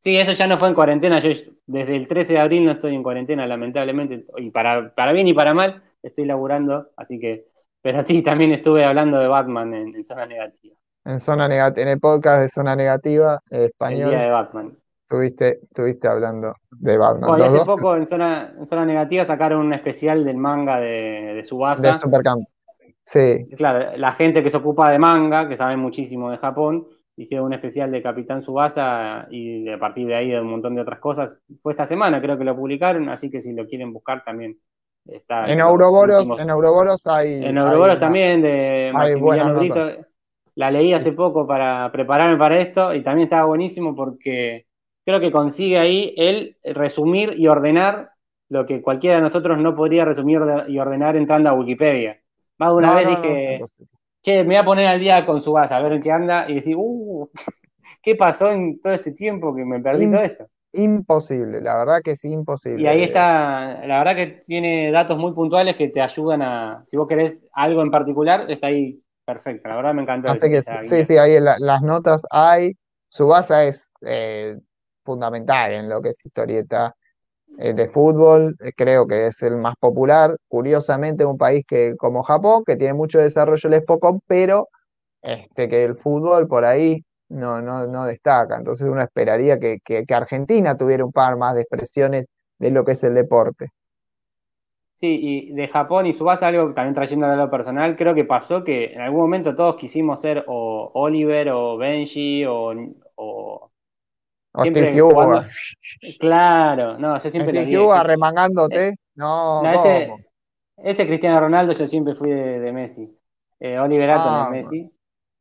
S3: Sí, eso ya no fue en cuarentena. Yo desde el 13 de abril no estoy en cuarentena, lamentablemente. Y para, para bien y para mal, estoy laburando. Así que, pero sí, también estuve hablando de Batman en, en Zona Negativa.
S2: en Zona Negativa, en el podcast de Zona Negativa, eh,
S3: El día
S2: español,
S3: de Batman.
S2: estuviste, estuviste hablando de Batman.
S3: Bueno, hace
S2: dos
S3: poco en Zona, en Zona Negativa sacaron un especial del manga de, de
S2: de
S3: Tsubasa.
S2: Supercamp. Sí,
S3: Claro, la gente que se ocupa de manga, que sabe muchísimo de Japón, hicieron un especial de Capitán Tsubasa y a partir de ahí de un montón de otras cosas. Fue esta semana, creo que lo publicaron, así que si lo quieren buscar también Está
S2: En Ouroboros,
S3: últimos-
S2: en Ouroboros hay.
S3: en Ouroboros también, de Maximiliano Brito. La leí hace poco para prepararme para esto y también estaba buenísimo porque creo que consigue ahí él resumir y ordenar lo que cualquiera de nosotros no podría resumir y ordenar entrando a Wikipedia. Más de una
S2: No,
S3: vez
S2: no,
S3: dije, che, me voy a poner al día con su base, a ver en qué anda, y decir, uh, [LAUGHS] ¿qué pasó en todo este tiempo que me perdí todo esto?
S2: Imposible, la verdad que es imposible.
S3: Y ahí está, la verdad que tiene datos muy puntuales que te ayudan a, si vos querés algo en particular, está ahí perfecto, la verdad me encantó
S2: Así que sí,
S3: guía.
S2: sí, ahí la- las notas hay. Subasa es eh, fundamental en lo que es historieta de fútbol. eh, creo que es el más popular. Curiosamente, un país que como Japón, que tiene mucho desarrollo el Spokon, pero este, que el fútbol por ahí no, no, no destaca. Entonces uno esperaría que, que, Argentina tuviera un par más de expresiones de lo que es el deporte.
S3: Sí, y de Japón y Tsubasa, algo también trayendo a lo personal, creo que pasó que en algún momento todos quisimos ser o Oliver o Benji O Siempre
S2: Hugo,
S3: jugando- [LAUGHS] claro, no, yo siempre dije.
S2: Hugo
S3: sí.
S2: arremangándote. No,
S3: No, ese, ese Cristiano Ronaldo yo siempre fui de, de Messi. Eh, Oliver Atom
S2: Ah,
S3: es Messi.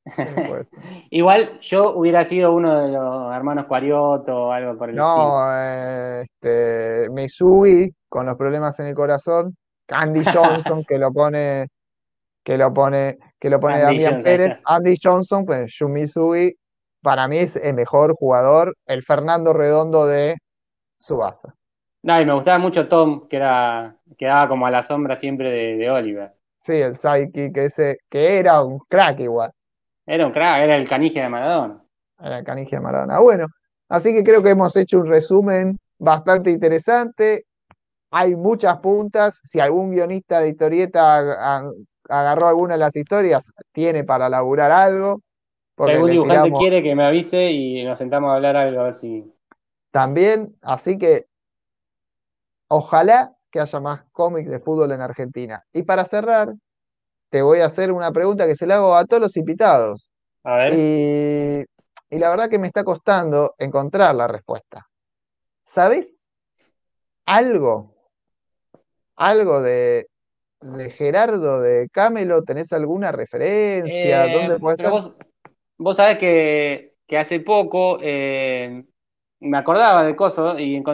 S3: [LAUGHS] Igual yo hubiera sido uno de los hermanos Cuarioto o algo por el estilo.
S2: No, eh, este, Mizui con los problemas en el corazón, Andy [LAUGHS] Johnson que lo pone, que lo pone, que lo pone
S3: Andy
S2: Damián
S3: Johnson,
S2: Pérez, Andy Johnson, pues Yu Mizui, para mí es el mejor jugador, el Fernando Redondo de Subasa.
S3: No, y me gustaba mucho Tom, que era, quedaba como a la sombra siempre de, de Oliver.
S2: Sí, el sidekick ese, que era un crack igual,
S3: Era un crack, era el canigia de Maradona.
S2: era el canigia de Maradona. Bueno, así que creo que hemos hecho un resumen bastante interesante. Hay muchas puntas. Si algún guionista de historieta ag- ag- agarró alguna de las historias, tiene para laburar algo.
S3: Si algún dibujante
S2: tiramos
S3: quiere que me avise y nos sentamos a hablar algo, a ver si.
S2: también. Así que ojalá que haya más cómics de fútbol en Argentina. Y para cerrar, te voy a hacer una pregunta que se la hago a todos los invitados.
S3: A ver.
S2: Y, y la verdad que me está costando encontrar la respuesta. ¿Sabes algo? Algo de, de Gerardo de Camelo, ¿tenés alguna referencia?
S3: Eh,
S2: ¿Dónde puede
S3: pero
S2: estar?
S3: vos, vos sabés que, que hace poco eh, me acordaba de Coso y encontré